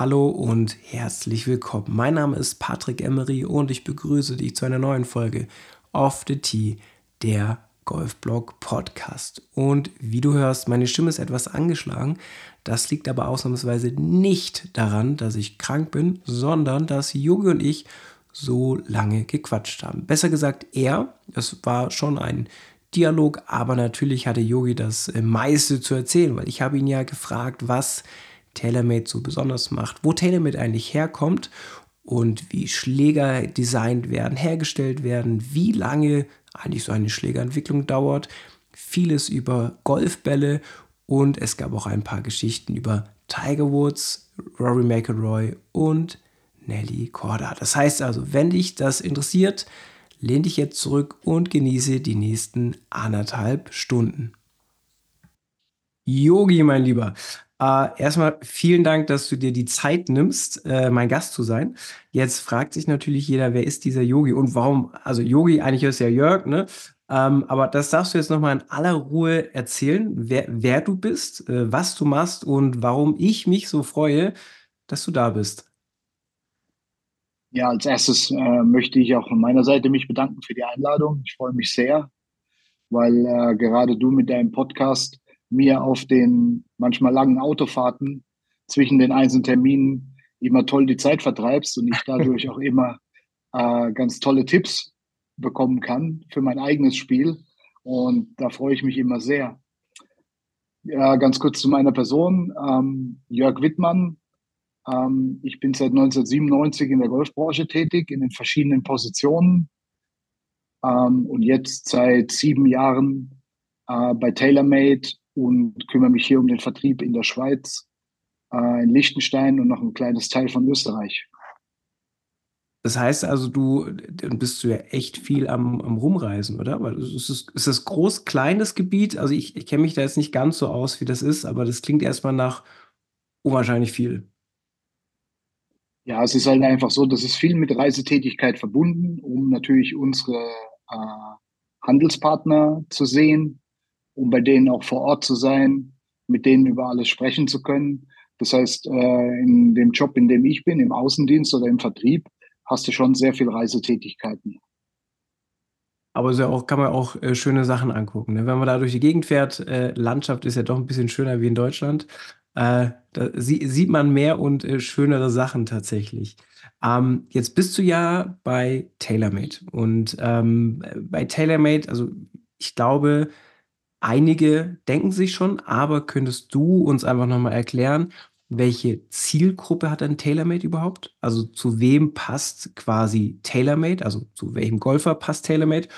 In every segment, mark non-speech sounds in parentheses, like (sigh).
Hallo und herzlich willkommen. Mein Name ist Patrick Emery und ich begrüße dich zu einer neuen Folge Off the Tee, der Golfblog Podcast. Und wie du hörst, meine Stimme ist etwas angeschlagen. Das liegt aber ausnahmsweise nicht daran, dass ich krank bin, sondern dass Yogi und ich so lange gequatscht haben. Besser gesagt, er. Es war schon ein Dialog, aber natürlich hatte Yogi das meiste zu erzählen, weil ich habe ihn ja gefragt, was TaylorMade so besonders macht, wo TaylorMade eigentlich herkommt und wie Schläger designt werden, hergestellt werden, wie lange eigentlich so eine Schlägerentwicklung dauert, vieles über Golfbälle und es gab auch ein paar Geschichten über Tiger Woods, Rory McIlroy und Nelly Korda. Das heißt also, wenn dich das interessiert, lehn dich jetzt zurück und genieße die nächsten anderthalb Stunden. Yogi, mein Lieber, äh, erstmal vielen Dank, dass du dir die Zeit nimmst, äh, mein Gast zu sein. Jetzt fragt sich natürlich jeder, wer ist dieser Yogi und warum, also Yogi, eigentlich ist ja Jörg, ne? Ähm, aber das darfst du jetzt nochmal in aller Ruhe erzählen, wer, wer du bist, äh, was du machst und warum ich mich so freue, dass du da bist. Ja, als erstes äh, möchte ich auch von meiner Seite mich bedanken für die Einladung. Ich freue mich sehr, weil äh, gerade du mit deinem Podcast mir auf den manchmal langen Autofahrten zwischen den einzelnen Terminen immer toll die Zeit vertreibst und ich dadurch (laughs) auch immer äh, ganz tolle Tipps bekommen kann für mein eigenes Spiel. Und da freue ich mich immer sehr. Ja, ganz kurz zu meiner Person. Ähm, Jörg Wittmann, ähm, ich bin seit 1997 in der Golfbranche tätig, in den verschiedenen Positionen. Ähm, und jetzt seit sieben Jahren äh, bei TaylorMade und kümmere mich hier um den Vertrieb in der Schweiz, äh, in Liechtenstein und noch ein kleines Teil von Österreich. Das heißt also, du bist du ja echt viel am, am Rumreisen, oder? Weil es ist, ist das groß, kleines Gebiet? Also ich, ich kenne mich da jetzt nicht ganz so aus, wie das ist, aber das klingt erstmal nach unwahrscheinlich viel. Ja, es ist halt einfach so, dass es viel mit Reisetätigkeit verbunden, um natürlich unsere äh, Handelspartner zu sehen, um bei denen auch vor Ort zu sein, mit denen über alles sprechen zu können. Das heißt, äh, in dem Job, in dem ich bin, im Außendienst oder im Vertrieb, hast du schon sehr viel Reisetätigkeiten. Aber so auch, kann man auch äh, schöne Sachen angucken. Ne? Wenn man da durch die Gegend fährt, äh, Landschaft ist ja doch ein bisschen schöner wie in Deutschland. Da sie, sieht man mehr und schönere Sachen tatsächlich. Ähm, jetzt bist du ja bei TaylorMade. Und ähm, bei TaylorMade, also ich glaube, einige denken sich schon, aber könntest du uns einfach nochmal erklären, welche Zielgruppe hat ein TaylorMade überhaupt? Also zu wem passt quasi TaylorMade? Also zu welchem Golfer passt TaylorMade?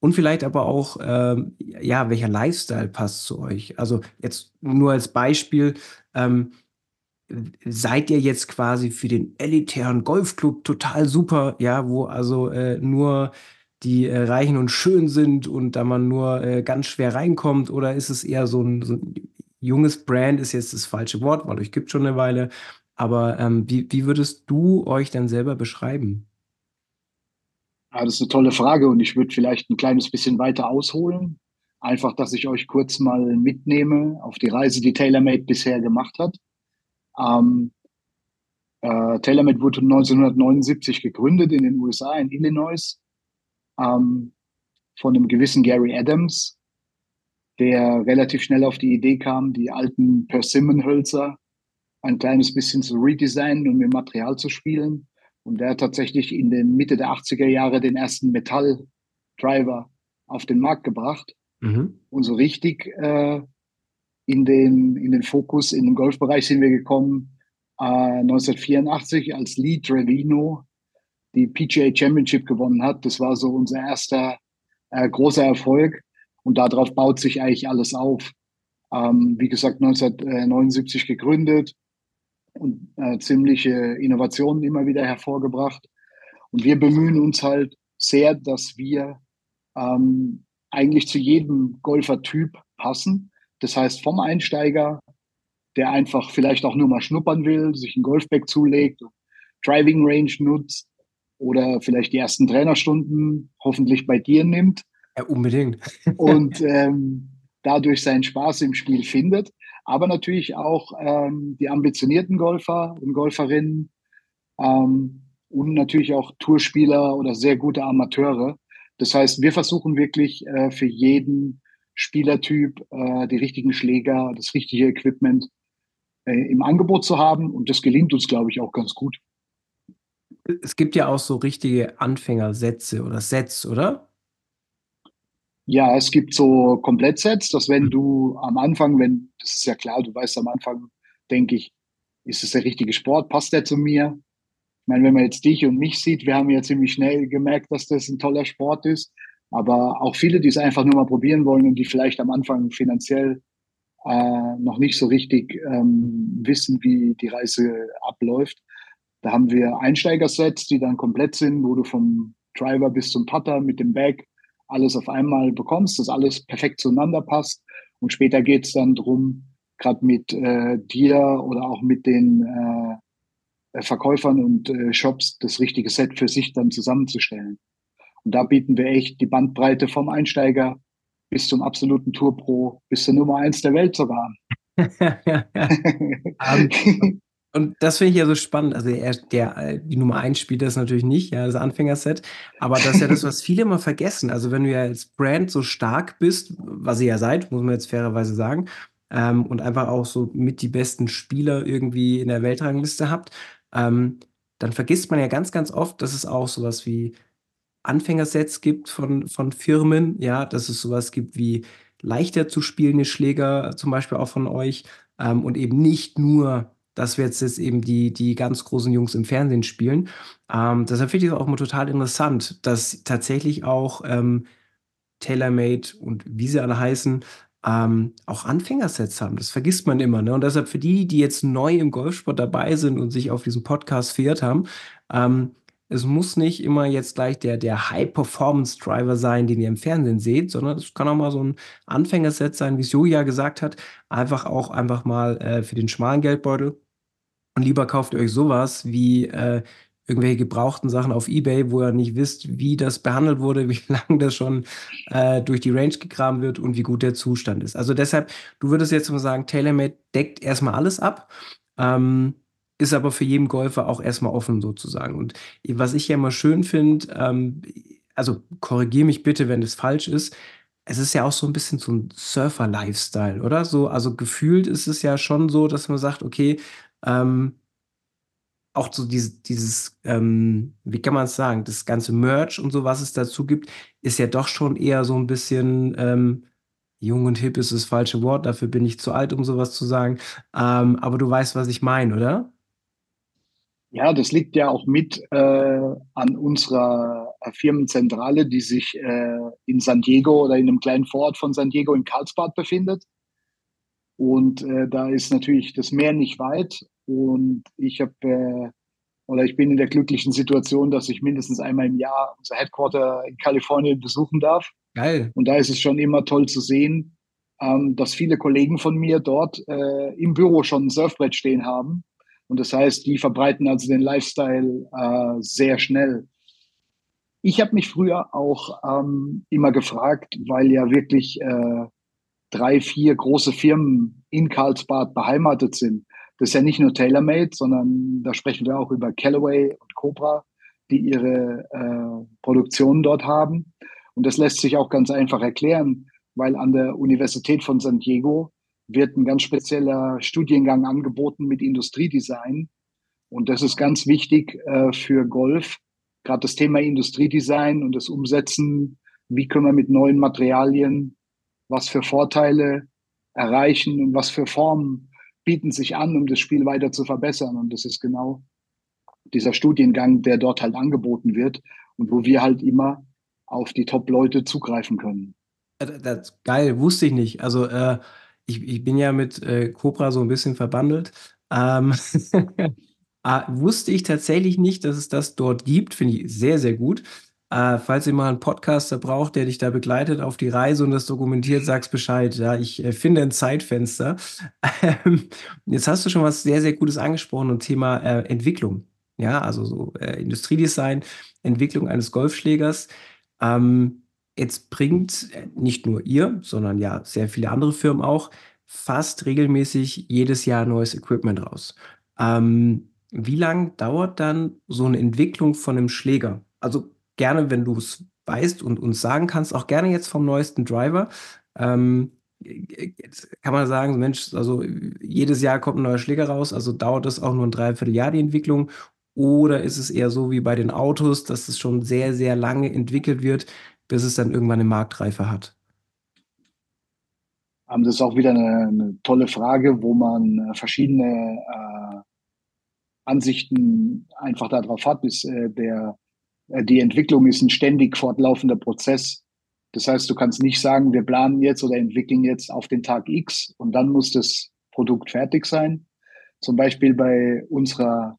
Und vielleicht aber auch, ähm, ja, welcher Lifestyle passt zu euch? Also jetzt nur als Beispiel, ähm, seid ihr jetzt quasi für den elitären Golfclub total super, ja, wo also äh, nur die äh, Reichen und schön sind und da man nur äh, ganz schwer reinkommt? Oder ist es eher so ein, so ein, junges Brand, ist jetzt das falsche Wort, weil euch gibt schon eine Weile. Aber ähm, wie, wie würdest du euch dann selber beschreiben? Ja, das ist eine tolle Frage und ich würde vielleicht ein kleines bisschen weiter ausholen. Einfach, dass ich euch kurz mal mitnehme auf die Reise, die TaylorMade bisher gemacht hat. Ähm, äh, TaylorMade wurde 1979 gegründet in den USA, in Illinois, ähm, von einem gewissen Gary Adams, der relativ schnell auf die Idee kam, die alten Persimmon-Hölzer ein kleines bisschen zu redesignen und mit Material zu spielen. Und der hat tatsächlich in den Mitte der 80er Jahre den ersten Metall-Driver auf den Markt gebracht. Mhm. Und so richtig äh, in, den, in den Fokus, in den Golfbereich sind wir gekommen äh, 1984, als Lee Trevino die PGA Championship gewonnen hat. Das war so unser erster äh, großer Erfolg. Und darauf baut sich eigentlich alles auf. Ähm, wie gesagt, 1979 gegründet, und äh, ziemliche Innovationen immer wieder hervorgebracht. Und wir bemühen uns halt sehr, dass wir ähm, eigentlich zu jedem Golfertyp passen. Das heißt, vom Einsteiger, der einfach vielleicht auch nur mal schnuppern will, sich ein Golfbag zulegt, Driving Range nutzt oder vielleicht die ersten Trainerstunden hoffentlich bei dir nimmt. Ja, unbedingt. (laughs) und ähm, dadurch seinen Spaß im Spiel findet, aber natürlich auch ähm, die ambitionierten Golfer und Golferinnen ähm, und natürlich auch Tourspieler oder sehr gute Amateure. Das heißt, wir versuchen wirklich äh, für jeden Spielertyp äh, die richtigen Schläger, das richtige Equipment äh, im Angebot zu haben. Und das gelingt uns, glaube ich, auch ganz gut. Es gibt ja auch so richtige Anfängersätze oder Sets, oder? Ja, es gibt so Komplettsets, dass wenn du am Anfang, wenn, das ist ja klar, du weißt am Anfang, denke ich, ist es der richtige Sport, passt der zu mir? Ich meine, wenn man jetzt dich und mich sieht, wir haben ja ziemlich schnell gemerkt, dass das ein toller Sport ist. Aber auch viele, die es einfach nur mal probieren wollen und die vielleicht am Anfang finanziell äh, noch nicht so richtig ähm, wissen, wie die Reise abläuft. Da haben wir Einsteigersets, die dann komplett sind, wo du vom Driver bis zum Putter mit dem Bag alles auf einmal bekommst, dass alles perfekt zueinander passt. Und später geht es dann drum, gerade mit äh, dir oder auch mit den äh, Verkäufern und äh, Shops das richtige Set für sich dann zusammenzustellen. Und da bieten wir echt die Bandbreite vom Einsteiger bis zum absoluten Tour-Pro, bis zur Nummer eins der Welt sogar. um, (laughs) (laughs) und das finde ich ja so spannend. Also der, der, äh, die Nummer eins spielt das natürlich nicht, ja, das Anfängerset. Aber das ist ja das, was viele immer vergessen. Also wenn du ja als Brand so stark bist, was ihr ja seid, muss man jetzt fairerweise sagen, ähm, und einfach auch so mit die besten Spieler irgendwie in der Weltrangliste habt, ähm, dann vergisst man ja ganz, ganz oft, dass es auch sowas wie Anfängersets gibt von, von Firmen, ja, dass es sowas gibt wie leichter zu spielende Schläger, zum Beispiel auch von euch, ähm, und eben nicht nur, dass wir jetzt, jetzt eben die, die ganz großen Jungs im Fernsehen spielen. Ähm, deshalb finde ich es auch mal total interessant, dass tatsächlich auch ähm, TaylorMade und wie sie alle heißen, ähm, auch Anfängersets haben. Das vergisst man immer. Ne? Und deshalb für die, die jetzt neu im Golfsport dabei sind und sich auf diesen Podcast verirrt haben, ähm, es muss nicht immer jetzt gleich der, der High-Performance-Driver sein, den ihr im Fernsehen seht, sondern es kann auch mal so ein Anfängerset sein, wie es Julia gesagt hat. Einfach auch einfach mal äh, für den schmalen Geldbeutel. Und lieber kauft ihr euch sowas wie äh, irgendwelche gebrauchten Sachen auf Ebay, wo ihr nicht wisst, wie das behandelt wurde, (laughs) wie lange das schon äh, durch die Range gegraben wird und wie gut der Zustand ist. Also deshalb, du würdest jetzt mal sagen, TaylorMade deckt erstmal alles ab, ähm, ist aber für jeden Golfer auch erstmal offen sozusagen. Und was ich ja immer schön finde, ähm, also korrigiere mich bitte, wenn das falsch ist, es ist ja auch so ein bisschen so ein Surfer-Lifestyle, oder? So, also gefühlt ist es ja schon so, dass man sagt, okay, ähm, auch so dieses, dieses ähm, wie kann man es sagen, das ganze Merch und so, was es dazu gibt, ist ja doch schon eher so ein bisschen ähm, jung und hip ist das falsche Wort, dafür bin ich zu alt, um sowas zu sagen. Ähm, aber du weißt, was ich meine, oder? Ja, das liegt ja auch mit äh, an unserer Firmenzentrale, die sich äh, in San Diego oder in einem kleinen Vorort von San Diego in Karlsbad befindet. Und äh, da ist natürlich das Meer nicht weit. Und ich habe äh, oder ich bin in der glücklichen Situation, dass ich mindestens einmal im Jahr unser Headquarter in Kalifornien besuchen darf. Geil. Und da ist es schon immer toll zu sehen, ähm, dass viele Kollegen von mir dort äh, im Büro schon ein Surfbrett stehen haben. Und das heißt, die verbreiten also den Lifestyle äh, sehr schnell. Ich habe mich früher auch ähm, immer gefragt, weil ja wirklich äh, drei, vier große Firmen in Karlsbad beheimatet sind. Das ist ja nicht nur TaylorMade, sondern da sprechen wir auch über Callaway und Cobra, die ihre äh, Produktionen dort haben. Und das lässt sich auch ganz einfach erklären, weil an der Universität von San Diego wird ein ganz spezieller Studiengang angeboten mit Industriedesign. Und das ist ganz wichtig äh, für Golf. Gerade das Thema Industriedesign und das Umsetzen, wie können wir mit neuen Materialien was für Vorteile erreichen und was für Formen bieten sich an, um das Spiel weiter zu verbessern. Und das ist genau dieser Studiengang, der dort halt angeboten wird und wo wir halt immer auf die Top-Leute zugreifen können. Das, geil, wusste ich nicht. Also äh, ich, ich bin ja mit äh, Cobra so ein bisschen verbandelt. Ähm, äh, (laughs) wusste ich tatsächlich nicht, dass es das dort gibt. Finde ich sehr, sehr gut. Äh, falls ihr mal einen Podcaster braucht, der dich da begleitet auf die Reise und das dokumentiert, sag's Bescheid. Ja, ich äh, finde ein Zeitfenster. Ähm, jetzt hast du schon was sehr, sehr Gutes angesprochen und Thema äh, Entwicklung. Ja, also so äh, Industriedesign, Entwicklung eines Golfschlägers. Ähm, jetzt bringt äh, nicht nur ihr, sondern ja sehr viele andere Firmen auch fast regelmäßig jedes Jahr neues Equipment raus. Ähm, wie lang dauert dann so 'ne Entwicklung von 'nem Schläger? Also, gerne, wenn du's weißt und uns sagen kannst, auch gerne jetzt vom neuesten Driver. Ähm, äh, kann man sagen: „Mensch, also, jedes Jahr kommt 'n neuer Schläger raus“, also dauert das auch nur 'n 3/4 Jahr die Entwicklung? Oder ist es eher so wie bei den Autos, dass es schon sehr, sehr lange entwickelt wird, bis es dann irgendwann 'ne Marktreife hat? Ähm, das ist auch wieder 'ne 'ne tolle Frage, wo man, äh, verschiedene, äh, Ansichten einfach da drauf hat, ist, äh, der die Entwicklung ist 'n ständig fortlaufender Prozess. Das heißt, du kannst nicht sagen: „Wir planen jetzt oder entwickeln jetzt auf den Tag X und dann muss das Produkt fertig sein.“ Zum Beispiel bei unserer,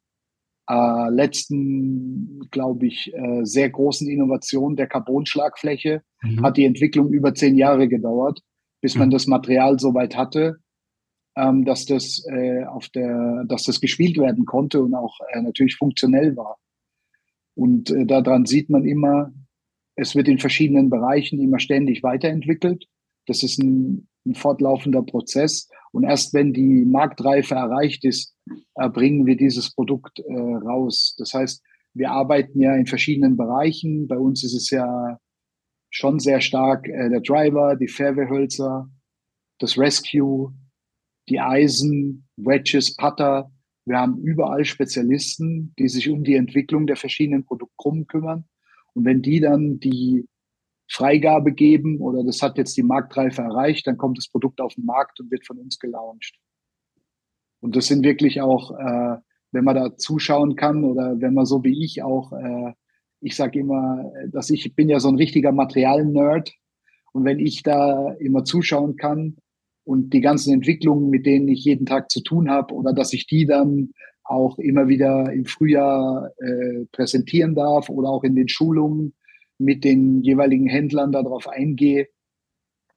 äh, letzten, glaube ich, äh, sehr großen Innovation der Carbonschlagfläche Mhm. hat die Entwicklung über 10 Jahre gedauert, bis man Mhm. das Material so weit hatte, ähm, dass das, äh, auf der dass das gespielt werden konnte und auch, äh, natürlich funktionell war. Und, äh, da dran sieht man immer, es wird in verschiedenen Bereichen immer ständig weiterentwickelt. Das ist 'n 'n fortlaufender Prozess. Und erst wenn die Marktreife erreicht ist, äh, bringen wir dieses Produkt, äh, raus. Das heißt, wir arbeiten ja in verschiedenen Bereichen. Bei uns ist es ja schon sehr stark, äh, der Driver, die Fairway-Hölzer, das Rescue, die Eisen, Wedges, Putter. Wir haben überall Spezialisten, die sich um die Entwicklung der verschiedenen Produktgruppen kümmern. Und wenn die dann die Freigabe geben oder das hat jetzt die Marktreife erreicht, dann kommt das Produkt auf 'n Markt und wird von uns gelauncht. Und das sind wirklich auch, äh wenn man da zuschauen kann oder wenn man so wie ich auch, äh ich sage immer, dass ich bin ja so 'n richtiger Material-Nerd. Und wenn ich da immer zuschauen kann und die ganzen Entwicklungen, mit denen ich jeden Tag zu tun habe oder dass ich die dann auch immer wieder im Frühjahr, äh, präsentieren darf oder auch in den Schulungen mit den jeweiligen Händlern da drauf eingehe.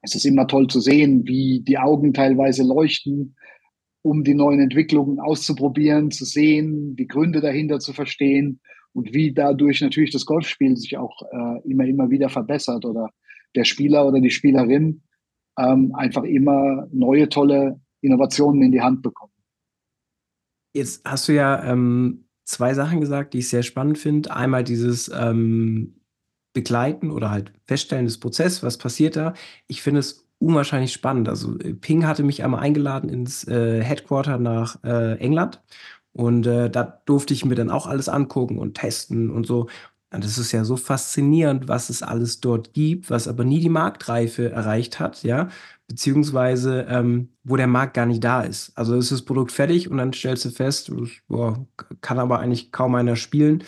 Es ist immer toll zu sehen, wie die Augen teilweise leuchten, um die neuen Entwicklungen auszuprobieren, zu sehen, die Gründe dahinter zu verstehen und wie dadurch natürlich das Golfspiel sich auch, äh, immer, immer wieder verbessert oder der Spieler oder die Spielerin, ähm, einfach immer neue, tolle Innovationen in die Hand bekommen. Jetzt hast du ja, ähm, 2 Sachen gesagt, die ich sehr spannend finde. Einmal dieses, ähm, Begleiten oder halt Feststellen des Prozess, was passiert da? Ich finde es unwahrscheinlich spannend. Also, äh, Ping hatte mich einmal eingeladen ins, äh, Headquarter nach, äh, England und, äh, da durfte ich mir dann auch alles angucken und testen und so. Das ist ja so faszinierend, was es alles dort gibt, was aber nie die Marktreife erreicht hat, ja, beziehungsweise, ähm, wo der Markt gar nicht da ist. Also, ist das Produkt fertig und dann stellst du fest, es boah, kann aber eigentlich kaum einer spielen.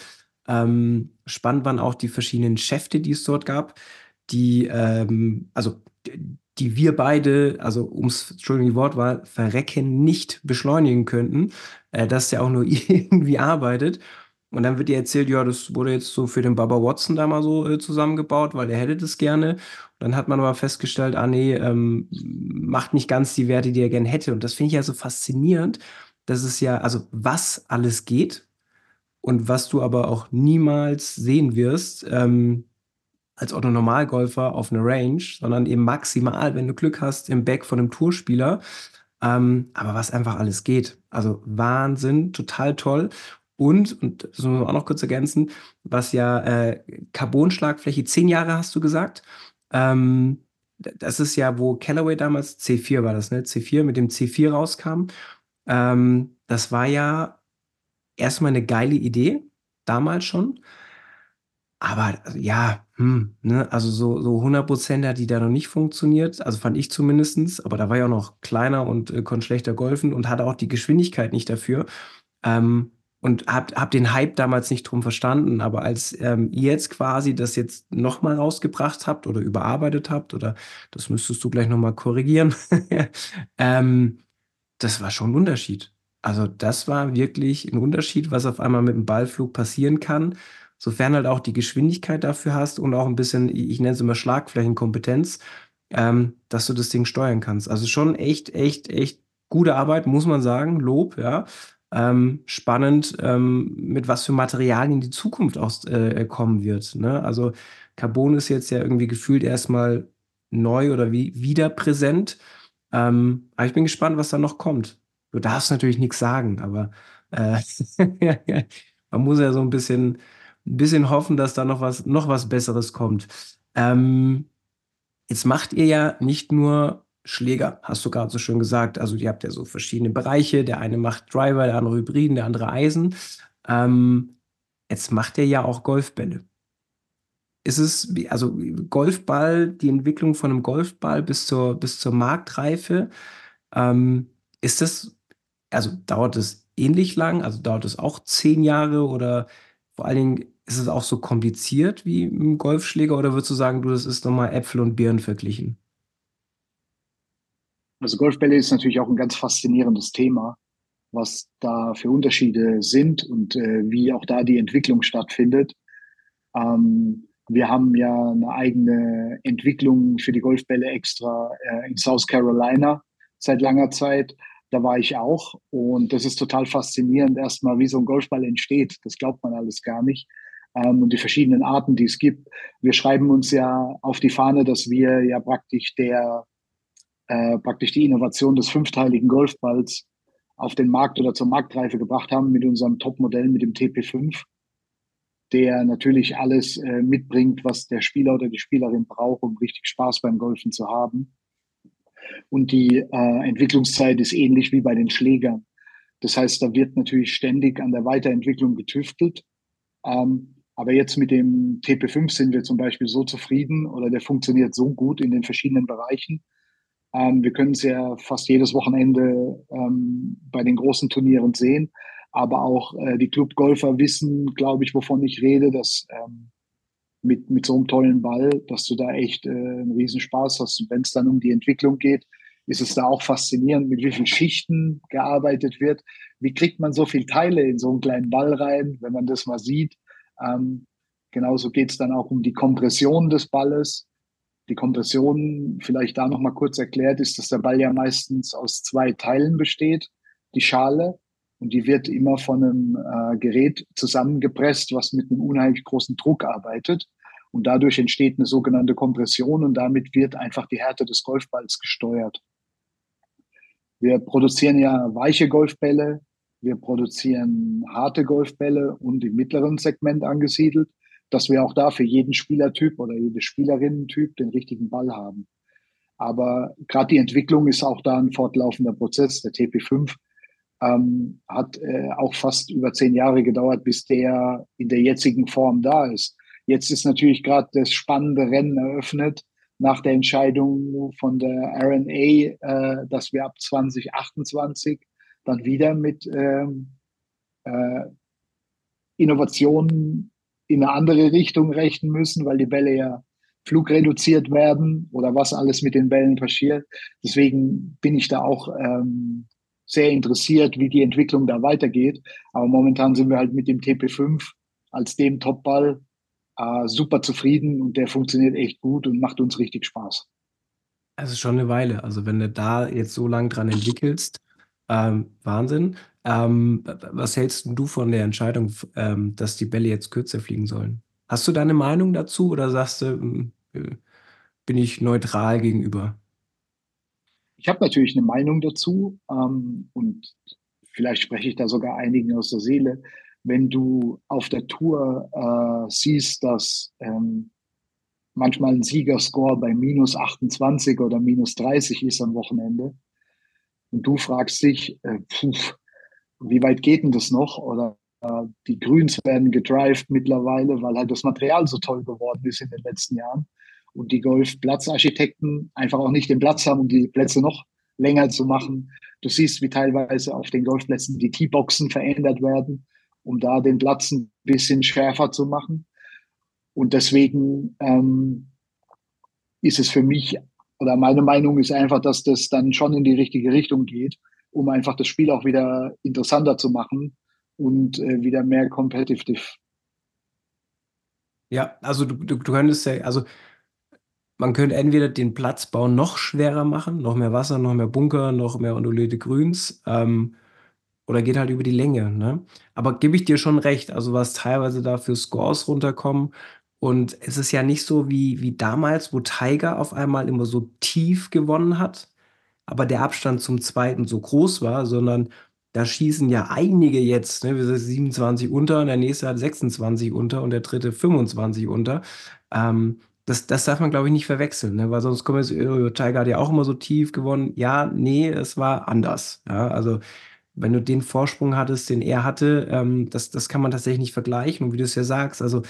Ähm, spannend waren auch die verschiedenen Schäfte, die es dort gab, die, ähm also, die wir beide, also, ums Entschuldigung die Wortwahl, verrecken nicht beschleunigen könnten, äh, dass der auch nur (laughs) irgendwie arbeitet. Und dann wird dir erzählt: „Ja, das wurde jetzt so für den Bubba Watson da mal so, äh, zusammengebaut, weil der hätte das gerne.“ Dann hat man aber festgestellt: „Ah ne, ähm, macht nicht ganz die Werte, die er gern hätte.“ Und das finde ich ja so faszinierend, dass es ja also, was alles geht und was du aber auch niemals sehen wirst, ähm, als Otto-Normalgolfer auf 'ner Range, sondern eben maximal, wenn du Glück hast, im Bag von 'nem Tourspieler. Ähm, aber was einfach alles geht. Also, Wahnsinn, total toll. Und und das müssen wir auch noch kurz ergänzen, was ja, äh, Carbonschlagfläche 10 Jahre hast du gesagt. Ähm, das ist ja, wo Callaway damals C4 war das, ne? C4 mit dem C4 rauskam. Ähm, das war ja erst mal 'ne geile Idee, damals schon. Aber ja, hm, ne, also so so 100 % hat die da noch nicht funktioniert, also fand ich zumindest. Aber da war ich auch noch kleiner und, äh, konnte schlechter golfen und hatte auch die Geschwindigkeit nicht dafür. Ähm, und habe habe den Hype damals nicht drum verstanden. Aber als, ähm, ihr jetzt quasi das jetzt noch mal rausgebracht habt oder überarbeitet habt oder das müsstest du gleich noch mal korrigieren, (laughs) ähm, das war schon 'n Unterschied. Also, das war wirklich 'n Unterschied, was auf einmal mit 'm Ballflug passieren kann, sofern halt auch die Geschwindigkeit dafür hast und auch 'n bisschen, ich nenne es immer Schlagflächenkompetenz, ähm, dass du das Ding steuern kannst. Also, schon echt, echt, echt gute Arbeit, muss man sagen, Lob, ja. Ähm, spannend, ähm, mit was für Materialien die Zukunft auch s äh, kommen wird, ne? Also, Carbon ist jetzt ja irgendwie gefühlt erst mal neu oder wi wieder präsent. Ähm, aber ich bin gespannt, was da noch kommt. Du darfst natürlich nichts sagen, aber äh, (laughs) man muss ja so ein bisschen, ein bisschen hoffen, dass da noch was, noch was Besseres kommt. Ähm, jetzt macht ihr ja nicht nur Schläger, hast du gerade so schön gesagt. Also ihr habt ja so verschiedene Bereiche. Der eine macht Driver, der andere Hybriden, der andere Eisen. Ähm, jetzt macht ihr ja auch Golfbälle. Ist es, also Golfball, die Entwicklung von einem Golfball bis zur, bis zur Marktreife, ähm, ist das, also dauert es ähnlich lang? Also dauert es auch zehn Jahre oder vor allen Dingen ist es auch so kompliziert wie ein Golfschläger oder würdest du sagen, du, das ist nochmal Äpfel und Birnen verglichen? Also Golfbälle ist natürlich auch ein ganz faszinierendes Thema, was da für Unterschiede sind und äh, wie auch da die Entwicklung stattfindet. Ähm, wir haben ja eine eigene Entwicklung für die Golfbälle extra äh, in South Carolina seit langer Zeit. Da war ich auch und das ist total faszinierend erstmal, wie so ein Golfball entsteht. Das glaubt man alles gar nicht. Ähm, und die verschiedenen Arten, die es gibt. Wir schreiben uns ja auf die Fahne, dass wir ja praktisch der äh, praktisch die Innovation des fünfteiligen Golfballs auf den Markt oder zur Marktreife gebracht haben mit unserem Topmodell, mit dem TP5 der natürlich alles äh, mitbringt, was der Spieler oder die Spielerin braucht, um richtig Spaß beim Golfen zu haben. Und die äh, Entwicklungszeit ist ähnlich wie bei den Schlägern. Das heißt, da wird natürlich ständig an der Weiterentwicklung getüftelt. Ähm, aber jetzt mit dem TP5 sind wir zum Beispiel so zufrieden oder der funktioniert so gut in den verschiedenen Bereichen. Ähm, wir können es ja fast jedes Wochenende ähm, bei den großen Turnieren sehen. Aber auch äh, die Clubgolfer wissen, glaube ich, wovon ich rede, dass ähm, mit, mit so einem tollen Ball, dass du da echt äh, einen Riesenspaß hast. Und wenn es dann um die Entwicklung geht, ist es da auch faszinierend, mit wie vielen Schichten gearbeitet wird. Wie kriegt man so viele Teile in so einen kleinen Ball rein, wenn man das mal sieht? Ähm, genauso geht es dann auch um die Kompression des Balles. Die Kompression, vielleicht da nochmal kurz erklärt, ist, dass der Ball ja meistens aus zwei Teilen besteht. Die Schale, und die wird immer von einem äh, Gerät zusammengepresst, was mit einem unheimlich großen Druck arbeitet. Und dadurch entsteht eine sogenannte Kompression und damit wird einfach die Härte des Golfballs gesteuert. Wir produzieren ja weiche Golfbälle, wir produzieren harte Golfbälle und im mittleren Segment angesiedelt, dass wir auch da für jeden Spielertyp oder jede Spielerinnentyp den richtigen Ball haben. Aber gerade die Entwicklung ist auch da ein fortlaufender Prozess. Der TP5 ähm, hat äh, auch fast über zehn Jahre gedauert, bis der in der jetzigen Form da ist. Jetzt ist natürlich gerade das spannende Rennen eröffnet nach der Entscheidung von der RNA, äh, dass wir ab 2028 dann wieder mit ähm, äh, Innovationen in eine andere Richtung rechnen müssen, weil die Bälle ja flugreduziert werden oder was alles mit den Bällen passiert. Deswegen bin ich da auch ähm, sehr interessiert, wie die Entwicklung da weitergeht. Aber momentan sind wir halt mit dem TP5 als dem Topball äh, super zufrieden und der funktioniert echt gut und macht uns richtig Spaß. Es ist schon eine Weile. Also wenn du da jetzt so lang dran entwickelst, ähm, Wahnsinn. Ähm, was hältst du von der Entscheidung, ähm, dass die Bälle jetzt kürzer fliegen sollen? Hast du da eine Meinung dazu oder sagst du, hm, äh, bin ich neutral gegenüber? Ich habe natürlich eine Meinung dazu ähm, und vielleicht spreche ich da sogar einigen aus der Seele. Wenn du auf der Tour äh, siehst, dass ähm, manchmal ein Siegerscore bei minus 28 oder minus 30 ist am Wochenende und du fragst dich, äh, puh, wie weit geht denn das noch? Oder äh, die Grüns werden gedrived mittlerweile, weil halt das Material so toll geworden ist in den letzten Jahren und die Golfplatzarchitekten einfach auch nicht den Platz haben, um die Plätze noch länger zu machen. Du siehst, wie teilweise auf den Golfplätzen die Teeboxen verändert werden, um da den Platz ein bisschen schärfer zu machen. Und deswegen ähm, ist es für mich, oder meine Meinung ist einfach, dass das dann schon in die richtige Richtung geht, um einfach das Spiel auch wieder interessanter zu machen und äh, wieder mehr competitive. Ja, also du, du, du könntest ja, also man könnte entweder den Platzbau noch schwerer machen, noch mehr Wasser, noch mehr Bunker, noch mehr ondulierte Grüns, ähm, oder geht halt über die Länge, ne? Aber gebe ich dir schon recht, also was teilweise da für Scores runterkommen und es ist ja nicht so wie, wie damals, wo Tiger auf einmal immer so tief gewonnen hat. Aber der Abstand zum zweiten so groß war, sondern da schießen ja einige jetzt, ne? Wir sind 27 unter und der nächste hat 26 unter und der dritte 25 unter. Ähm, das, das darf man, glaube ich, nicht verwechseln, ne? Weil sonst kommen jetzt, oh, Tiger hat ja auch immer so tief gewonnen. Ja, nee, es war anders. Ja, also wenn du den Vorsprung hattest, den er hatte, ähm, das, das kann man tatsächlich nicht vergleichen. Und wie du es ja sagst, also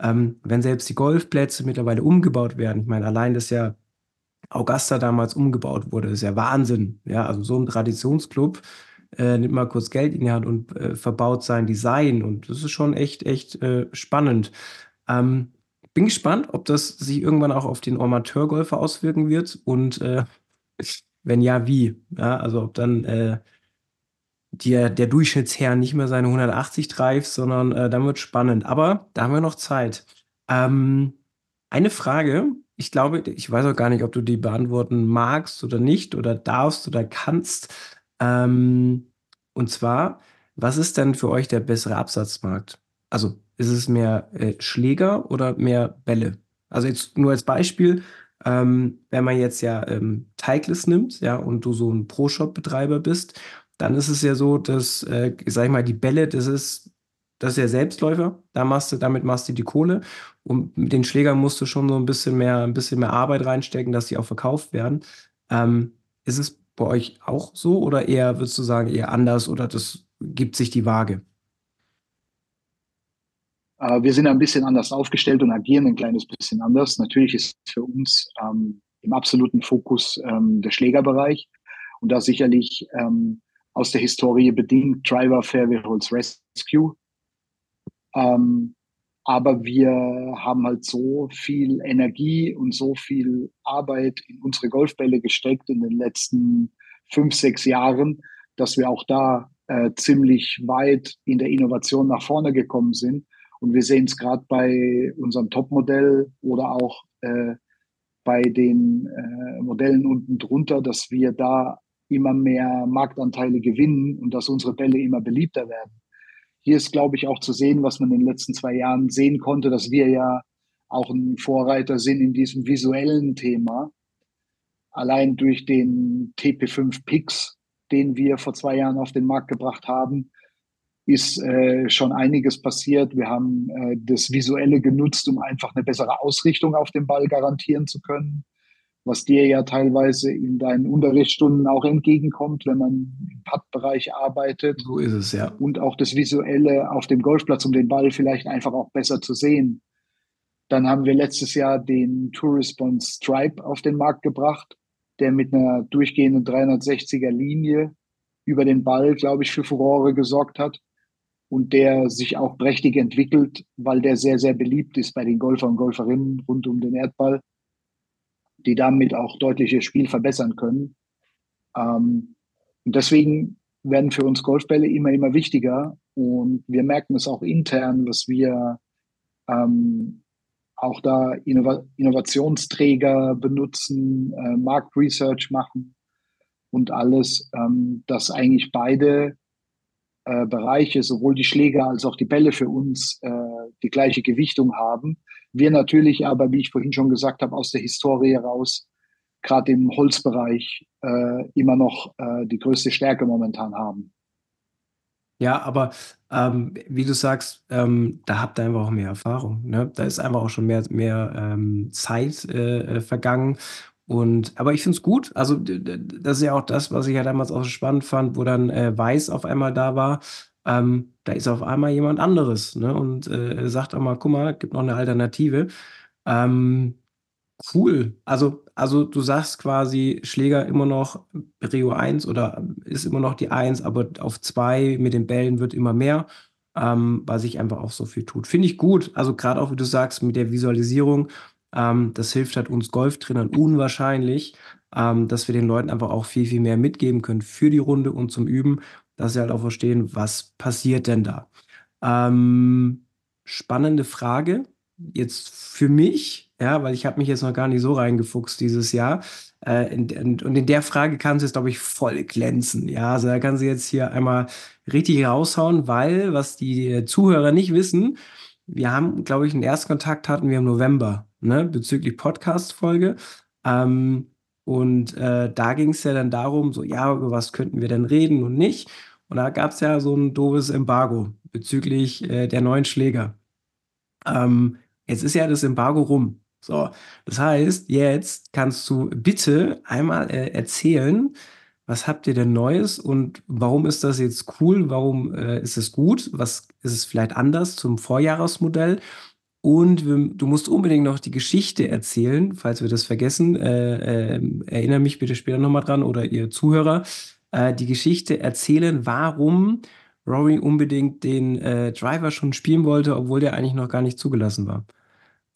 ähm, wenn selbst die Golfplätze mittlerweile umgebaut werden, ich meine, allein das ja Augusta damals umgebaut wurde, ist ja Wahnsinn. Ja, also so ein Traditionsclub äh, nimmt mal kurz Geld in die Hand und äh, verbaut sein Design. Und das ist schon echt, echt äh, spannend. Ähm, bin gespannt, ob das sich irgendwann auch auf den Amateurgolfer auswirken wird und äh, wenn ja, wie. Ja, also ob dann äh, der, der Durchschnittsherr nicht mehr seine 180 trifft, sondern äh, dann wird spannend. Aber da haben wir noch Zeit. Ähm, eine Frage, ich glaube, ich weiß auch gar nicht, ob du die beantworten magst oder nicht oder darfst oder kannst. Ähm, und zwar, was ist denn für euch der bessere Absatzmarkt? Also ist es mehr äh, Schläger oder mehr Bälle? Also jetzt nur als Beispiel, ähm, wenn man jetzt ja ähm, Titleist nimmt, ja, und du so ein Pro-Shop-Betreiber bist dann ist es ja so, dass, äh, sag ich mal, die Bälle, das ist, das ist ja Selbstläufer. Da machst du, damit machst du die Kohle. Und mit den Schlägern musst du schon so ein bisschen mehr, ein bisschen mehr Arbeit reinstecken, dass die auch verkauft werden. Ähm, ist es bei euch auch so oder eher, würdest du sagen, eher anders oder das gibt sich die Waage? Äh, wir sind ein bisschen anders aufgestellt und agieren ein kleines bisschen anders. Natürlich ist für uns ähm, im absoluten Fokus ähm, der Schlägerbereich und da sicherlich ähm, aus der Historie bedingt, Driver Fairway Holds Rescue. Ähm, aber wir haben halt so viel Energie und so viel Arbeit in unsere Golfbälle gesteckt in den letzten fünf, sechs Jahren, dass wir auch da äh, ziemlich weit in der Innovation nach vorne gekommen sind. Und wir sehen es gerade bei unserem Topmodell oder auch äh, bei den äh, Modellen unten drunter, dass wir da immer mehr Marktanteile gewinnen und dass unsere Bälle immer beliebter werden. Hier ist, glaube ich, auch zu sehen, was man in den letzten zwei Jahren sehen konnte, dass wir ja auch ein Vorreiter sind in diesem visuellen Thema. Allein durch den TP5 Pix, den wir vor zwei Jahren auf den Markt gebracht haben, ist äh, schon einiges passiert. Wir haben äh, das Visuelle genutzt, um einfach eine bessere Ausrichtung auf den Ball garantieren zu können was dir ja teilweise in deinen Unterrichtsstunden auch entgegenkommt, wenn man im Putt-Bereich arbeitet. So ist es, ja. Und auch das Visuelle auf dem Golfplatz, um den Ball vielleicht einfach auch besser zu sehen. Dann haben wir letztes Jahr den Tour Response Stripe auf den Markt gebracht, der mit einer durchgehenden 360er Linie über den Ball, glaube ich, für Furore gesorgt hat und der sich auch prächtig entwickelt, weil der sehr, sehr beliebt ist bei den Golfern und Golferinnen rund um den Erdball die damit auch deutlich ihr Spiel verbessern können. Ähm, und deswegen werden für uns Golfbälle immer, immer wichtiger. Und wir merken es auch intern, dass wir ähm, auch da Innov Innovationsträger benutzen, äh, Marktresearch machen und alles, ähm, dass eigentlich beide äh, Bereiche, sowohl die Schläger als auch die Bälle für uns äh, die gleiche Gewichtung haben. Wir natürlich aber, wie ich vorhin schon gesagt habe, aus der Historie heraus, gerade im Holzbereich, äh, immer noch äh, die größte Stärke momentan haben. Ja, aber ähm, wie du sagst, ähm, da habt ihr einfach auch mehr Erfahrung. Ne? Da ist einfach auch schon mehr, mehr ähm, Zeit äh, äh vergangen. Und, aber ich finde es gut. Also, das ist ja auch das, was ich ja damals auch spannend fand, wo dann äh, Weiß auf einmal da war. Ähm, da ist auf einmal jemand anderes ne? und äh, sagt mal, guck mal, gibt noch eine Alternative. Ähm, cool. Also, also du sagst quasi, Schläger immer noch Rio 1 oder ist immer noch die 1, aber auf 2 mit den Bällen wird immer mehr, ähm, weil sich einfach auch so viel tut. Finde ich gut. Also gerade auch, wie du sagst, mit der Visualisierung ähm, das hilft halt uns Golftrainern unwahrscheinlich, ähm, dass wir den Leuten einfach auch viel, viel mehr mitgeben können für die Runde und zum Üben, dass sie halt auch verstehen, was passiert denn da. Ähm, spannende Frage. Jetzt für mich, ja, weil ich habe mich jetzt noch gar nicht so reingefuchst dieses Jahr. Äh, in, in, und in der Frage kann sie jetzt, glaube ich, voll glänzen. Ja, also da kann sie jetzt hier einmal richtig raushauen, weil, was die Zuhörer nicht wissen, wir haben, glaube ich, einen Erstkontakt hatten wir im November ne, bezüglich Podcast-Folge. Ähm, Und äh, da ging es ja dann darum, so, ja, über was könnten wir denn reden und nicht. Und da gab es ja so ein doofes Embargo bezüglich äh, der neuen Schläger. Ähm, jetzt ist ja das Embargo rum. So, das heißt, jetzt kannst du bitte einmal äh, erzählen, was habt ihr denn Neues und warum ist das jetzt cool? Warum äh, ist es gut? Was ist es vielleicht anders zum Vorjahresmodell? Und wir, du musst unbedingt noch die Geschichte erzählen, falls wir das vergessen. Äh, äh, erinnere mich bitte später nochmal dran oder ihr Zuhörer. Äh, die Geschichte erzählen, warum Rory unbedingt den äh, Driver schon spielen wollte, obwohl der eigentlich noch gar nicht zugelassen war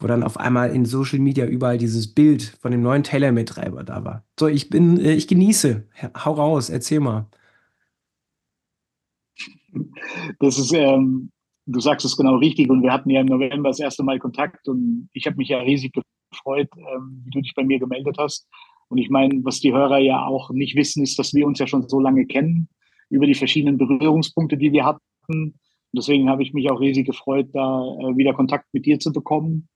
wo dann auf einmal in Social Media überall dieses Bild von dem neuen TaylorMade-Treiber da war. So, ich bin, äh, ich genieße. Hau raus, erzähl mal. Das ist, ähm, du sagst es genau richtig und wir hatten ja im November das erste Mal Kontakt und ich habe mich ja riesig gefreut, ähm, wie du dich bei mir gemeldet hast. Und ich meine, was die Hörer ja auch nicht wissen, ist, dass wir uns ja schon so lange kennen über die verschiedenen Berührungspunkte, die wir hatten. Und deswegen habe ich mich auch riesig gefreut, da äh, wieder Kontakt mit dir zu bekommen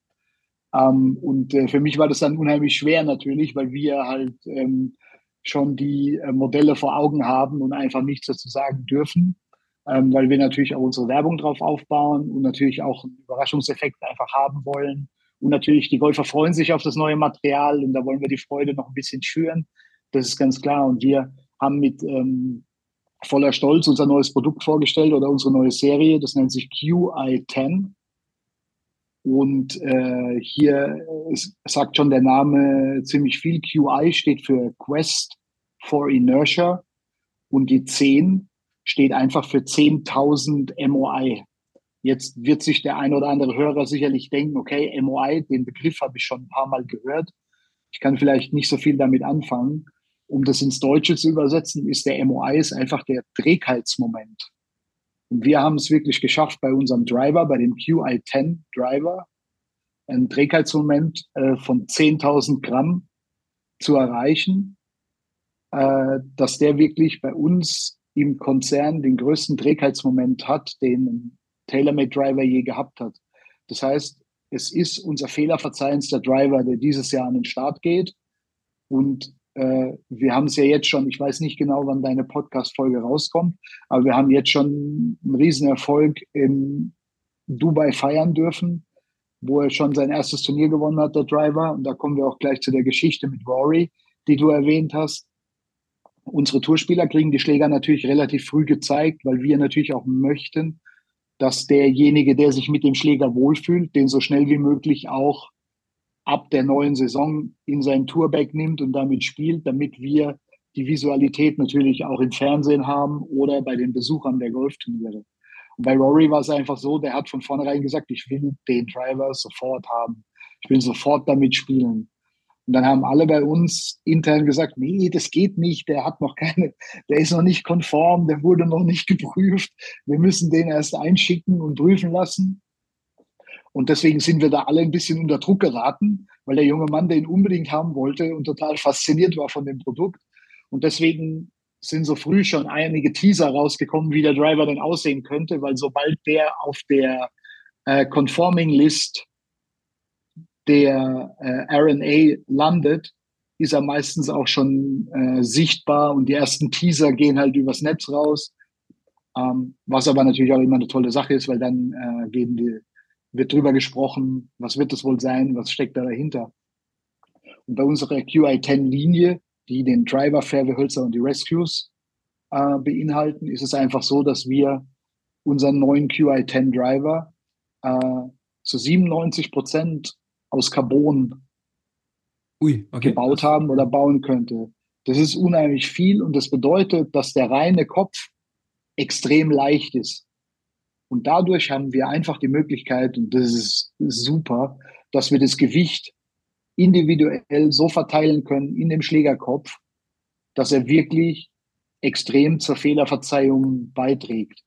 ähm, und äh, für mich war das dann unheimlich schwer natürlich, weil wir halt ähm, schon die äh, Modelle vor Augen haben und einfach nichts dazu sagen dürfen, ähm, weil wir natürlich auch unsere Werbung drauf aufbauen und natürlich auch einen Überraschungseffekt einfach haben wollen. Und natürlich, die Golfer freuen sich auf das neue Material und da wollen wir die Freude noch ein bisschen schüren. Das ist ganz klar. Und wir haben mit ähm, voller Stolz unser neues Produkt vorgestellt oder unsere neue Serie. Das nennt sich QI10. Und äh, hier sagt schon der Name ziemlich viel. QI steht für Quest for Inertia und die 10 steht einfach für 10.000 MOI. Jetzt wird sich der ein oder andere Hörer sicherlich denken, okay, MOI, den Begriff habe ich schon ein paar Mal gehört. Ich kann vielleicht nicht so viel damit anfangen. Um das ins Deutsche zu übersetzen, ist der MOI ist einfach der Trägheitsmoment. Und wir haben es wirklich geschafft, bei unserem Driver, bei dem QI10 Driver, einen Trägheitsmoment äh, von 10.000 Gramm zu erreichen, äh, dass der wirklich bei uns im Konzern den größten Trägheitsmoment hat, den ein TaylorMade Driver je gehabt hat. Das heißt, es ist unser fehlerverzeihendster Driver, der dieses Jahr an den Start geht. Und äh, wir haben es ja jetzt schon, ich weiß nicht genau, wann deine Podcast-Folge rauskommt, aber wir haben jetzt schon einen Riesenerfolg in Dubai feiern dürfen, wo er schon sein erstes Turnier gewonnen hat, der Driver. Und da kommen wir auch gleich zu der Geschichte mit Rory, die du erwähnt hast. Unsere Tourspieler kriegen die Schläger natürlich relativ früh gezeigt, weil wir natürlich auch möchten, dass derjenige, der sich mit dem Schläger wohlfühlt, den so schnell wie möglich auch ab der neuen Saison in sein Tourbag nimmt und damit spielt, damit wir die Visualität natürlich auch im Fernsehen haben oder bei den Besuchern der Golfturniere. Und bei Rory war es einfach so, der hat von vornherein gesagt, ich will den Driver sofort haben. Ich will sofort damit spielen. Und dann haben alle bei uns intern gesagt, nee, das geht nicht, der hat noch keine, der ist noch nicht konform, der wurde noch nicht (laughs) geprüft. Wir müssen den erst einschicken und prüfen lassen. Und deswegen sind wir da alle ein bisschen unter Druck geraten, weil der junge Mann den unbedingt haben wollte und total fasziniert war von dem Produkt. Und deswegen sind so früh schon einige Teaser rausgekommen, wie der Driver denn aussehen könnte, weil sobald der auf der äh, Conforming List der äh, RNA landet, ist er meistens auch schon äh, sichtbar und die ersten Teaser gehen halt übers Netz raus. Ähm, was aber natürlich auch immer eine tolle Sache ist, weil dann äh, die, wird drüber gesprochen, was wird es wohl sein, was steckt da dahinter. Und bei unserer QI10-Linie, die den Driver, Fairway-Hölzer und die Rescues äh, beinhalten, ist es einfach so, dass wir unseren neuen QI10 Driver äh, zu 97 Prozent aus Carbon Ui, okay. gebaut haben oder bauen könnte. Das ist unheimlich viel und das bedeutet, dass der reine Kopf extrem leicht ist. Und dadurch haben wir einfach die Möglichkeit, und das ist super, dass wir das Gewicht individuell so verteilen können in dem Schlägerkopf, dass er wirklich extrem zur Fehlerverzeihung beiträgt.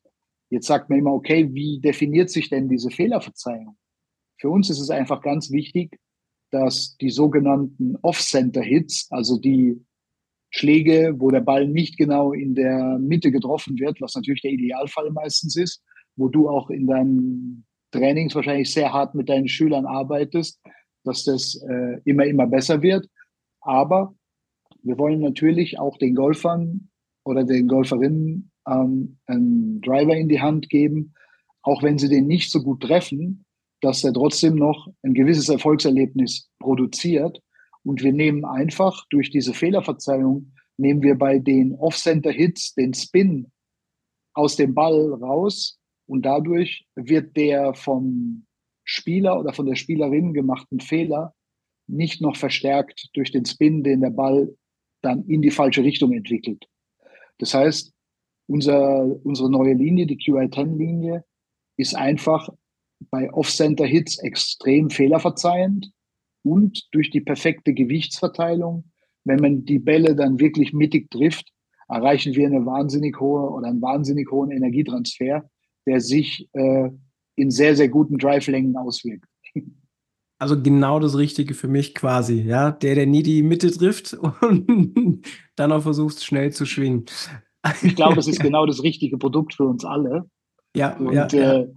Jetzt sagt man immer, okay, wie definiert sich denn diese Fehlerverzeihung? Für uns ist es einfach ganz wichtig, dass die sogenannten Off-Center-Hits, also die Schläge, wo der Ball nicht genau in der Mitte getroffen wird, was natürlich der Idealfall meistens ist, wo du auch in deinen Trainings wahrscheinlich sehr hart mit deinen Schülern arbeitest, dass das äh, immer, immer besser wird. Aber Wir wollen natürlich auch den Golfern oder den Golferinnen ähm, einen Driver in die Hand geben, auch wenn sie den nicht so gut treffen, dass er trotzdem noch ein gewisses Erfolgserlebnis produziert. Und wir nehmen einfach durch diese Fehlerverzeihung, nehmen wir bei den Off-Center-Hits den Spin aus dem Ball raus und dadurch wird der vom Spieler oder von der Spielerin gemachten Fehler nicht noch verstärkt durch den Spin, den der Ball dann in die falsche Richtung entwickelt. Das heißt, unser, unsere neue Linie, die QI10-Linie, ist einfach bei Off-Center-Hits extrem fehlerverzeihend und durch die perfekte Gewichtsverteilung, wenn man die Bälle dann wirklich mittig trifft, erreichen wir eine wahnsinnig hohe oder einen wahnsinnig hohen Energietransfer, der sich äh, in sehr, sehr guten Drive-Längen auswirkt. (laughs) Also genau das Richtige für mich quasi, ja. Der, der nie die Mitte trifft (laughs) und dann auch versucht, schnell zu schwingen. Ich glaube, es ist (laughs) genau das richtige Produkt für uns alle. Ja, und ja, ja. Äh,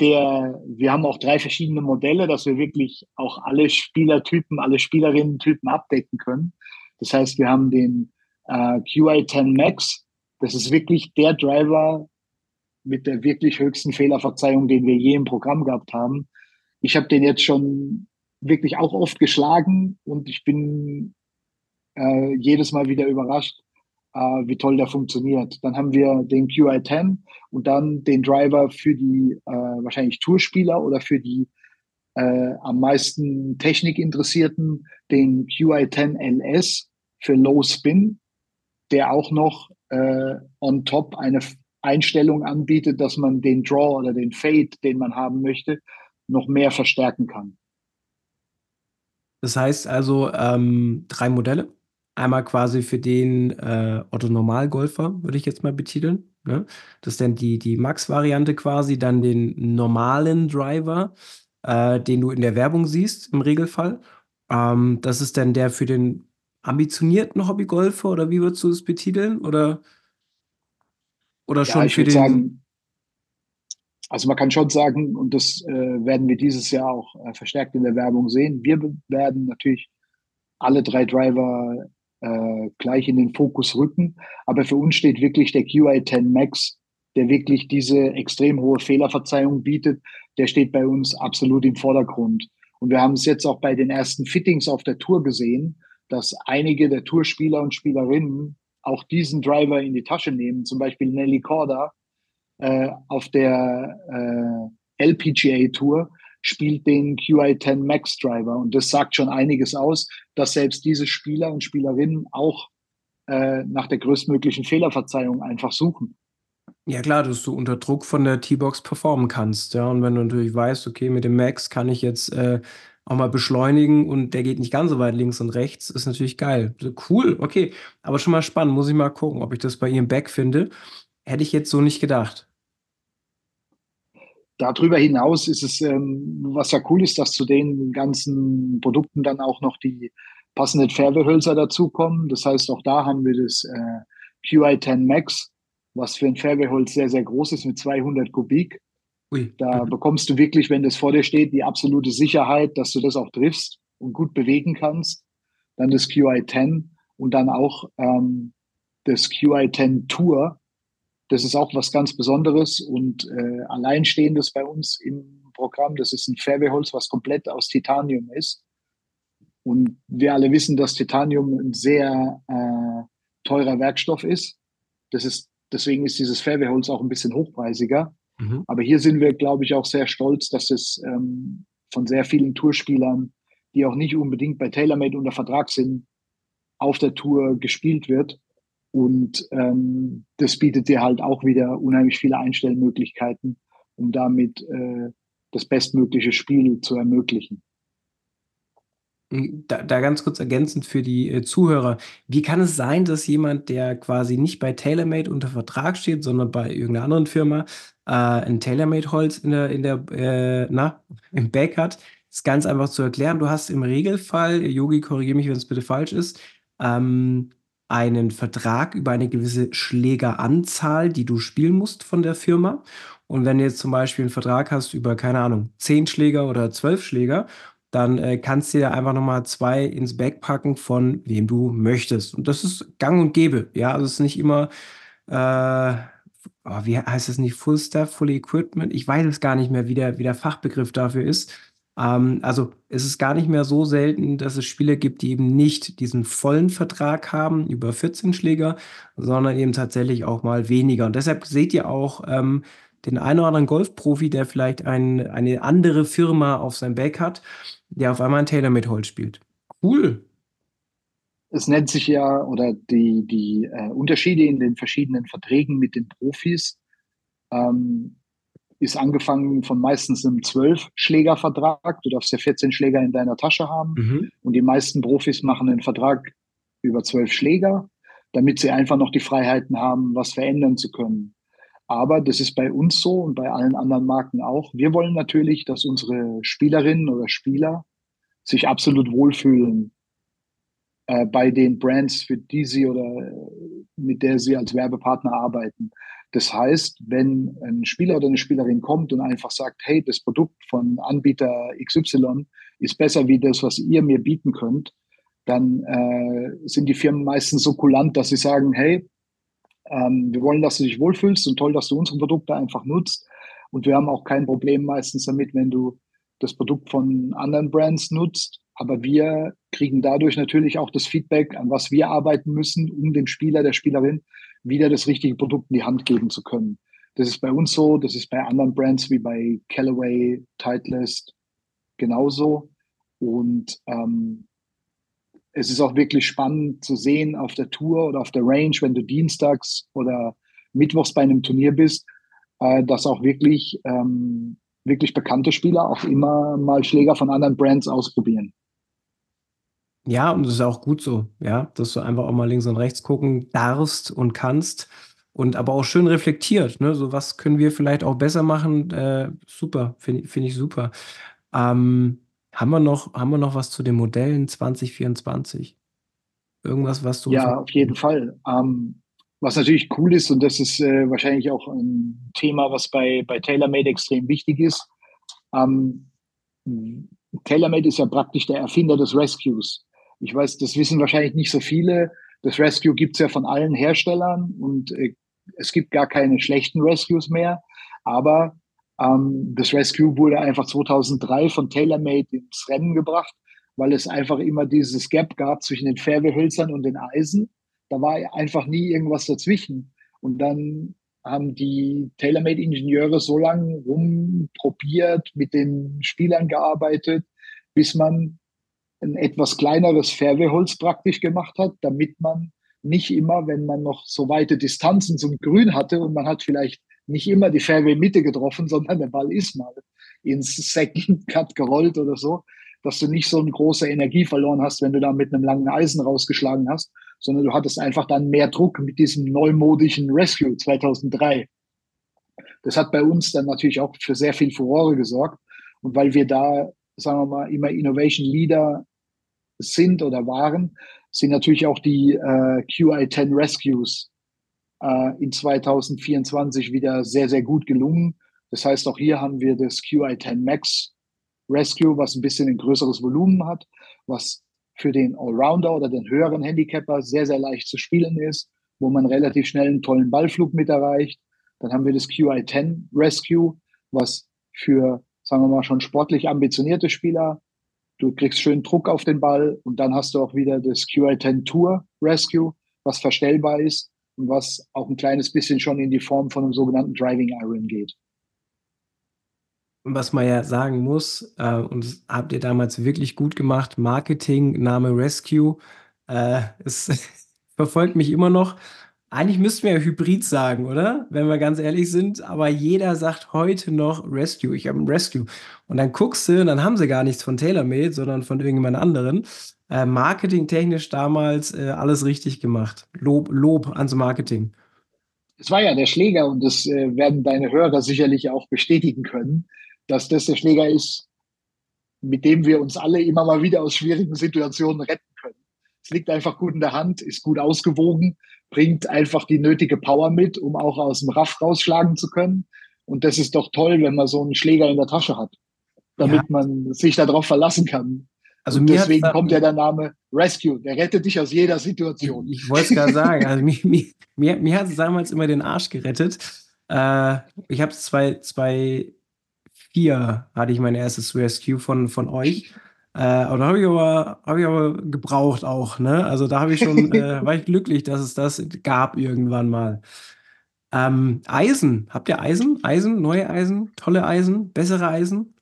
der, wir haben auch drei verschiedene Modelle, dass wir wirklich auch alle Spielertypen, alle Spielerinnen-Typen abdecken können. Das heißt, wir haben den äh, QI10 Max. Das ist wirklich der Driver mit der wirklich höchsten Fehlerverzeihung, den wir je im Programm gehabt haben. Ich habe den jetzt schon wirklich auch oft geschlagen und ich bin äh, jedes Mal wieder überrascht, wie toll der funktioniert. Dann haben wir den QI10 und dann den Driver für die äh, wahrscheinlich Tourspieler oder für die äh, am meisten Technikinteressierten, den QI10 LS für Low Spin, der auch noch äh, on top eine Einstellung anbietet, dass man den Draw oder den Fade, den man haben möchte, noch mehr verstärken kann. Das heißt also ähm, drei Modelle. Einmal quasi für den äh, Otto-Normalgolfer, würde ich jetzt mal betiteln. Ne? Das ist dann die, die Max-Variante quasi, dann den normalen Driver, äh, den du in der Werbung siehst, im Regelfall. Ähm, das ist dann der für den ambitionierten Hobbygolfer oder wie würdest du es betiteln? Oder, oder schon ja, für den. Sagen, also man kann schon sagen, und das äh, werden wir dieses Jahr auch äh, verstärkt in der Werbung sehen, wir werden natürlich alle drei Driver äh, gleich in den Fokus rücken. Aber für uns steht wirklich der QI10 Max, der wirklich diese extrem hohe Fehlerverzeihung bietet. Der steht bei uns absolut im Vordergrund. Und wir haben es jetzt auch bei den ersten Fittings auf der Tour gesehen, dass einige der Tourspieler und Spielerinnen auch diesen Driver in die Tasche nehmen. Zum Beispiel Nelly Corda äh, auf der äh, LPGA Tour spielt den QI10 Max Driver. Und das sagt schon einiges aus, dass selbst diese Spieler und Spielerinnen auch äh, nach der größtmöglichen Fehlerverzeihung einfach suchen. Ja klar, dass du unter Druck von der T-Box performen kannst. Ja, und wenn du natürlich weißt, okay, mit dem Max kann ich jetzt äh, auch mal beschleunigen und der geht nicht ganz so weit links und rechts, ist natürlich geil. Cool, okay. Aber schon mal spannend, muss ich mal gucken, ob ich das bei ihrem Back finde. Hätte ich jetzt so nicht gedacht. Darüber hinaus ist es, ähm, was ja cool ist, dass zu den ganzen Produkten dann auch noch die passenden Färbehölzer dazukommen. Das heißt, auch da haben wir das äh, QI10 Max, was für ein Färbeholz sehr, sehr groß ist mit 200 Kubik. Ui. Da bekommst du wirklich, wenn das vor dir steht, die absolute Sicherheit, dass du das auch triffst und gut bewegen kannst. Dann das QI10 und dann auch ähm, das QI10 Tour, das ist auch was ganz Besonderes und äh, alleinstehendes bei uns im Programm. Das ist ein Färbeholz, was komplett aus Titanium ist. Und wir alle wissen, dass Titanium ein sehr äh, teurer Werkstoff ist. Das ist. Deswegen ist dieses Färbeholz auch ein bisschen hochpreisiger. Mhm. Aber hier sind wir, glaube ich, auch sehr stolz, dass es ähm, von sehr vielen Tourspielern, die auch nicht unbedingt bei TaylorMade unter Vertrag sind, auf der Tour gespielt wird und ähm, das bietet dir halt auch wieder unheimlich viele Einstellmöglichkeiten, um damit äh, das bestmögliche Spiel zu ermöglichen. Hm, da, da, ganz kurz ergänzend für die äh, Zuhörer. Wie kann es sein, dass jemand, der quasi nicht bei TaylorMade unter Vertrag steht, sondern bei irgendeiner anderen Firma, äh, ein TaylorMade-Holz in der, in der, äh, im Back hat? Das ist ganz einfach zu erklären. Du hast im Regelfall, Yogi, korrigiere mich, wenn es bitte falsch ist, ähm, einen Vertrag über eine gewisse Schlägeranzahl, die du spielen musst von der Firma. Und wenn du jetzt zum Beispiel einen Vertrag hast über, keine Ahnung, zehn Schläger oder zwölf Schläger dann äh, kannst du dir einfach nochmal zwei ins Bag packen, von wem du möchtest. Und das ist gang und gäbe. Ja, also es ist nicht immer, äh, oh, wie heißt es nicht, Full Staff, Full Equipment? Ich weiß es gar nicht mehr, wie der, wie der Fachbegriff dafür ist. Ähm, also es ist gar nicht mehr so selten, dass es Spieler gibt, die eben nicht diesen vollen Vertrag haben über 14 Schläger, sondern eben tatsächlich auch mal weniger. Und deshalb seht ihr auch ähm, den einen oder anderen Golfprofi, der vielleicht ein, eine andere Firma auf seinem Back hat, der auf einmal ein TaylorMade-Holz spielt. Cool. Es nennt sich ja, oder die, die äh, Unterschiede in den verschiedenen Verträgen mit den Profis ähm, ist angefangen von meistens einem Zwölf-Schläger-Vertrag. Du darfst ja 14 Schläger in deiner Tasche haben. Mhm. Und die meisten Profis machen einen Vertrag über zwölf Schläger, damit sie einfach noch die Freiheiten haben, was verändern zu können. Aber das ist bei uns so und bei allen anderen Marken auch. Wir wollen natürlich, dass unsere Spielerinnen oder Spieler sich absolut wohlfühlen äh, bei den Brands, für die sie oder mit der sie als Werbepartner arbeiten. Das heißt, wenn ein Spieler oder eine Spielerin kommt und einfach sagt, hey, das Produkt von Anbieter XY ist besser wie das, was ihr mir bieten könnt, dann äh, sind die Firmen meistens so kulant, dass sie sagen, hey, ähm, wir wollen, dass du dich wohlfühlst und toll, dass du unsere Produkte einfach nutzt. Und wir haben auch kein Problem meistens damit, wenn du das Produkt von anderen Brands nutzt. Aber wir kriegen dadurch natürlich auch das Feedback, an was wir arbeiten müssen, um dem Spieler, der Spielerin wieder das richtige Produkt in die Hand geben zu können. Das ist bei uns so, das ist bei anderen Brands wie bei Callaway, Titleist genauso. Und ähm, es ist auch wirklich spannend zu sehen auf der Tour oder auf der Range, wenn du dienstags oder mittwochs bei einem Turnier bist, äh, dass auch wirklich, ähm, wirklich bekannte Spieler auch immer mal Schläger von anderen Brands ausprobieren. Ja, und das ist auch gut so, ja, dass du einfach auch mal links und rechts gucken darfst und kannst und aber auch schön reflektiert, ne? So was können wir vielleicht auch besser machen? Äh, super, finde find ich super. Ähm, haben wir noch, haben wir noch was zu den Modellen 2024? Irgendwas, was du. Ja, auf jeden Fall. Ähm, was natürlich cool ist, und das ist äh, wahrscheinlich auch ein Thema, was bei, bei TaylorMade extrem wichtig ist. Ähm, TaylorMade ist ja praktisch der Erfinder des Rescues. Ich weiß, das wissen wahrscheinlich nicht so viele. Das Rescue gibt es ja von allen Herstellern und äh, es gibt gar keine schlechten Rescues mehr. Aber ähm, das Rescue wurde einfach 2003 von TaylorMade ins Rennen gebracht, weil es einfach immer dieses Gap gab zwischen den Färbehölzern und den Eisen. Da war einfach nie irgendwas dazwischen. Und dann haben die TaylorMade-Ingenieure so lange rumprobiert, mit den Spielern gearbeitet, bis man ein etwas kleineres Färbeholz praktisch gemacht hat, damit man nicht immer, wenn man noch so weite Distanzen zum Grün hatte und man hat vielleicht nicht immer die Fairway Mitte getroffen, sondern der Ball ist mal ins Second Cut (laughs) gerollt oder so, dass du nicht so eine große Energie verloren hast, wenn du da mit einem langen Eisen rausgeschlagen hast, sondern du hattest einfach dann mehr Druck mit diesem neumodischen Rescue 2003. Das hat bei uns dann natürlich auch für sehr viel Furore gesorgt. Und weil wir da sagen wir mal, immer Innovation Leader sind oder waren, sind natürlich auch die äh, QI10 Rescues äh, in 2024 wieder sehr, sehr gut gelungen. Das heißt, auch hier haben wir das QI10 Max Rescue, was ein bisschen ein größeres Volumen hat, was für den Allrounder oder den höheren Handicapper sehr, sehr leicht zu spielen ist, wo man relativ schnell einen tollen Ballflug mit erreicht. Dann haben wir das QI10 Rescue, was für sagen wir mal, schon sportlich ambitionierte Spieler. Du kriegst schön Druck auf den Ball und dann hast du auch wieder das QI10 Tour Rescue, was verstellbar ist und was auch ein kleines bisschen schon in die Form von einem sogenannten Driving Iron geht. Was man ja sagen muss, äh, und das habt ihr damals wirklich gut gemacht, Marketing, Name Rescue, äh, es (laughs) verfolgt mich immer noch. Eigentlich müssten wir ja Hybrid sagen, oder? Wenn wir ganz ehrlich sind. Aber jeder sagt heute noch Rescue. Ich habe ein Rescue. Und dann guckst du, und dann haben sie gar nichts von TaylorMade, sondern von irgendjemand anderen. Äh, marketingtechnisch damals äh, alles richtig gemacht. Lob, Lob ans Marketing. Es war ja der Schläger und das äh, werden deine Hörer sicherlich auch bestätigen können, dass das der Schläger ist, mit dem wir uns alle immer mal wieder aus schwierigen Situationen retten können. Es liegt einfach gut in der Hand, ist gut ausgewogen bringt einfach die nötige Power mit, um auch aus dem Raff rausschlagen zu können. Und das ist doch toll, wenn man so einen Schläger in der Tasche hat. damit ja. man sich darauf verlassen kann. Also und deswegen kommt ja der Name Rescue. Der rettet dich aus jeder Situation. Ich, ich wollte es gerade sagen. Also mir, mir, mir, mir hat es damals immer den Arsch gerettet. Äh, ich habe zwei, zwei, vier hatte ich mein erstes Rescue von, von euch. Äh, und da habe ich, aber, hab ich aber gebraucht auch. Ne? Also da habe ich schon, (laughs) äh, war ich glücklich, dass es das gab irgendwann mal. Ähm, Eisen. Habt ihr Eisen? Eisen, neue Eisen, tolle Eisen, bessere Eisen?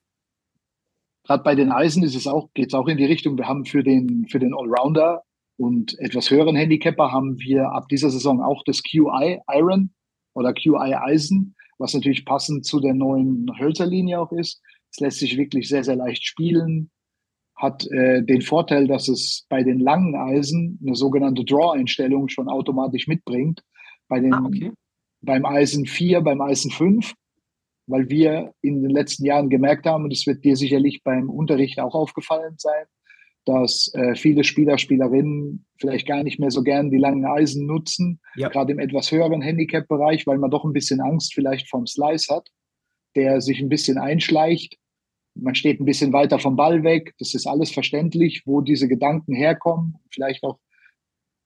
Gerade bei den Eisen ist es auch, geht es auch in die Richtung. Wir haben für den, für den Allrounder und etwas höheren Handicapper haben wir ab dieser Saison auch das QI Iron oder QI Eisen, was natürlich passend zu der neuen Hölzerlinie auch ist. Es lässt sich wirklich sehr, sehr leicht spielen. Hat äh, den Vorteil, dass es bei den langen Eisen eine sogenannte Draw-Einstellung schon automatisch mitbringt. Bei den, ah, okay. Beim Eisen 4, beim Eisen 5 weil wir in den letzten Jahren gemerkt haben, und es wird dir sicherlich beim Unterricht auch aufgefallen sein, dass äh, viele Spieler, Spielerinnen vielleicht gar nicht mehr so gern die langen Eisen nutzen, ja. gerade im etwas höheren Handicap-Bereich, weil man doch ein bisschen Angst vielleicht vom Slice hat, der sich ein bisschen einschleicht. Man steht ein bisschen weiter vom Ball weg. Das ist alles verständlich, wo diese Gedanken herkommen. Vielleicht auch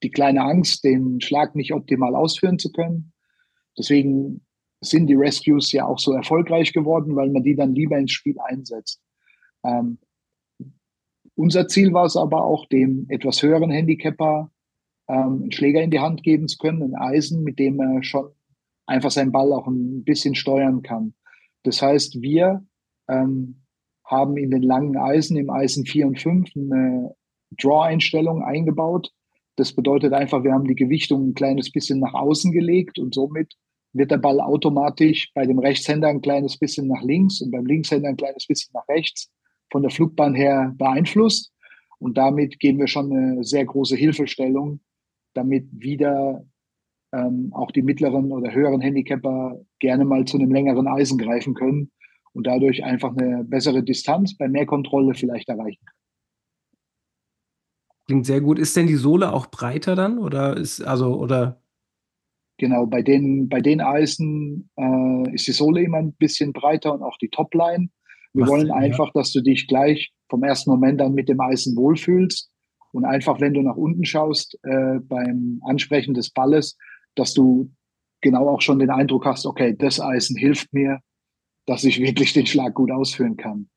die kleine Angst, den Schlag nicht optimal ausführen zu können. Deswegen sind die Rescues ja auch so erfolgreich geworden, weil man die dann lieber ins Spiel einsetzt. Ähm, unser Ziel war es aber auch, dem etwas höheren Handicapper ähm, einen Schläger in die Hand geben zu können, ein Eisen, mit dem er schon einfach seinen Ball auch ein bisschen steuern kann. Das heißt, wir ähm, haben in den langen Eisen, im Eisen 4 und 5, eine Draw-Einstellung eingebaut. Das bedeutet einfach, wir haben die Gewichtung ein kleines bisschen nach außen gelegt und somit wird der Ball automatisch bei dem Rechtshänder ein kleines bisschen nach links und beim Linkshänder ein kleines bisschen nach rechts von der Flugbahn her beeinflusst. Und damit geben wir schon eine sehr große Hilfestellung, damit wieder ähm, auch die mittleren oder höheren Handicapper gerne mal zu einem längeren Eisen greifen können und dadurch einfach eine bessere Distanz bei mehr Kontrolle vielleicht erreichen können. Klingt sehr gut. Ist denn die Sohle auch breiter dann oder ist also oder Genau, bei den, bei den Eisen äh, ist die Sohle immer ein bisschen breiter und auch die Topline. Wir Macht wollen Sinn, einfach, ja. dass du dich gleich vom ersten Moment an mit dem Eisen wohlfühlst und einfach, wenn du nach unten schaust äh, beim Ansprechen des Balles, dass du genau auch schon den Eindruck hast, okay, das Eisen hilft mir, dass ich wirklich den Schlag gut ausführen kann.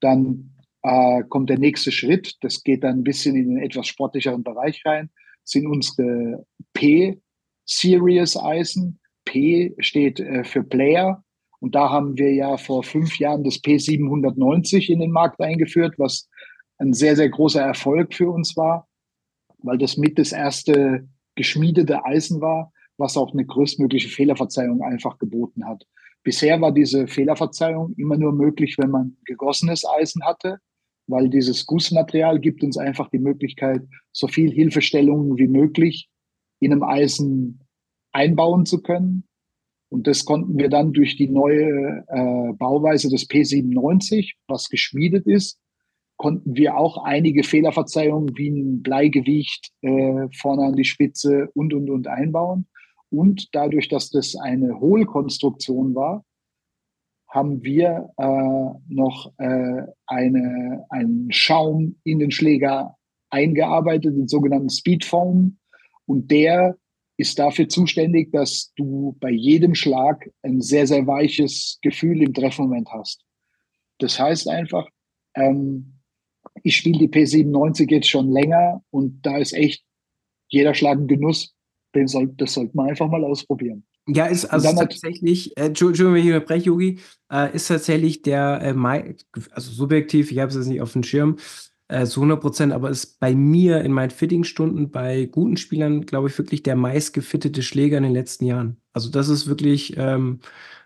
Dann äh, kommt der nächste Schritt, das geht dann ein bisschen in den etwas sportlicheren Bereich rein, sind unsere P Serious Eisen. P steht äh, für Player. Und da haben wir ja vor fünf Jahren das P790 in den Markt eingeführt, was ein sehr, sehr großer Erfolg für uns war, weil das mit das erste geschmiedete Eisen war, was auch eine größtmögliche Fehlerverzeihung einfach geboten hat. Bisher war diese Fehlerverzeihung immer nur möglich, wenn man gegossenes Eisen hatte, weil dieses Gussmaterial gibt uns einfach die Möglichkeit, so viel Hilfestellungen wie möglich in einem Eisen einbauen zu können. Und das konnten wir dann durch die neue äh, Bauweise des P97, was geschmiedet ist, konnten wir auch einige Fehlerverzeihungen wie ein Bleigewicht äh, vorne an die Spitze und, und, und einbauen. Und dadurch, dass das eine Hohlkonstruktion war, haben wir äh, noch äh, eine, einen Schaum in den Schläger eingearbeitet, den sogenannten Speedfoam, und der ist dafür zuständig, dass du bei jedem Schlag ein sehr, sehr weiches Gefühl im Treffmoment hast. Das heißt einfach, ähm, ich spiele die P97 jetzt schon länger und da ist echt jeder Schlag ein Genuss. Den soll, das sollte man einfach mal ausprobieren. Ja, ist also tatsächlich, äh, Entschuldigung, wenn ich unterbreche, Yogi, äh, ist tatsächlich der, äh, also subjektiv, ich habe es jetzt nicht auf dem Schirm, äh, zu 100 Prozent, aber ist bei mir in meinen Fittingstunden bei guten Spielern, glaube ich, wirklich der meistgefittete Schläger in den letzten Jahren. Also das ist wirklich ähm,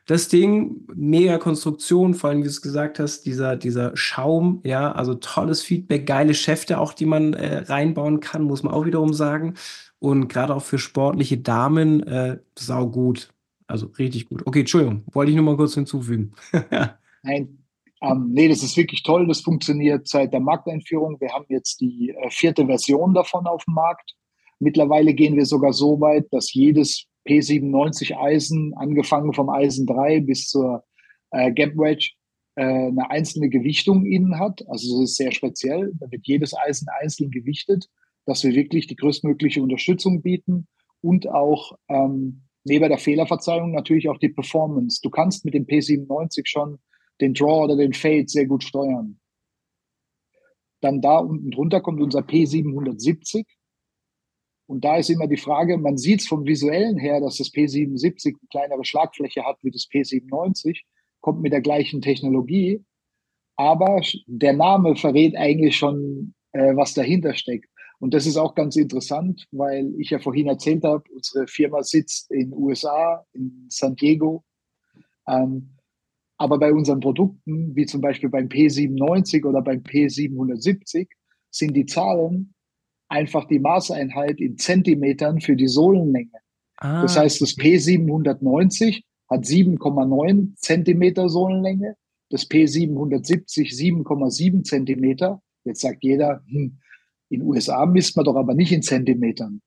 das Ding, mega Konstruktion, vor allem, wie du es gesagt hast, dieser, dieser Schaum, ja, also tolles Feedback, geile Schäfte auch, die man äh, reinbauen kann, muss man auch wiederum sagen. Und gerade auch für sportliche Damen, äh, sau gut. Also richtig gut. Okay, Entschuldigung, wollte ich nur mal kurz hinzufügen. (laughs) Nein, ähm, nee, das ist wirklich toll. Das funktioniert seit der Markteinführung. Wir haben jetzt die äh, vierte Version davon auf dem Markt. Mittlerweile gehen wir sogar so weit, dass jedes P97 Eisen, angefangen vom Eisen 3 bis zur äh, Gap Wedge, äh, eine einzelne Gewichtung innen hat. Also das ist sehr speziell. Da wird jedes Eisen einzeln gewichtet, dass wir wirklich die größtmögliche Unterstützung bieten und auch ähm, neben der Fehlerverzeihung natürlich auch die Performance. Du kannst mit dem P97 schon den Draw oder den Fade sehr gut steuern. Dann da unten drunter kommt unser P770. Und da ist immer die Frage, man sieht es vom visuellen her, dass das P77 eine kleinere Schlagfläche hat wie das P97, kommt mit der gleichen Technologie. Aber der Name verrät eigentlich schon, äh, was dahinter steckt. Und das ist auch ganz interessant, weil ich ja vorhin erzählt habe, unsere Firma sitzt in den USA, in San Diego. Ähm, aber bei unseren Produkten, wie zum Beispiel beim P97 oder beim P770, sind die Zahlen einfach die Maßeinheit in Zentimetern für die Sohlenlänge. Ah. Das heißt, das P790 hat 7,9 Zentimeter Sohlenlänge, das P770 7,7 Zentimeter. Jetzt sagt jeder, hm, in USA misst man doch aber nicht in Zentimetern.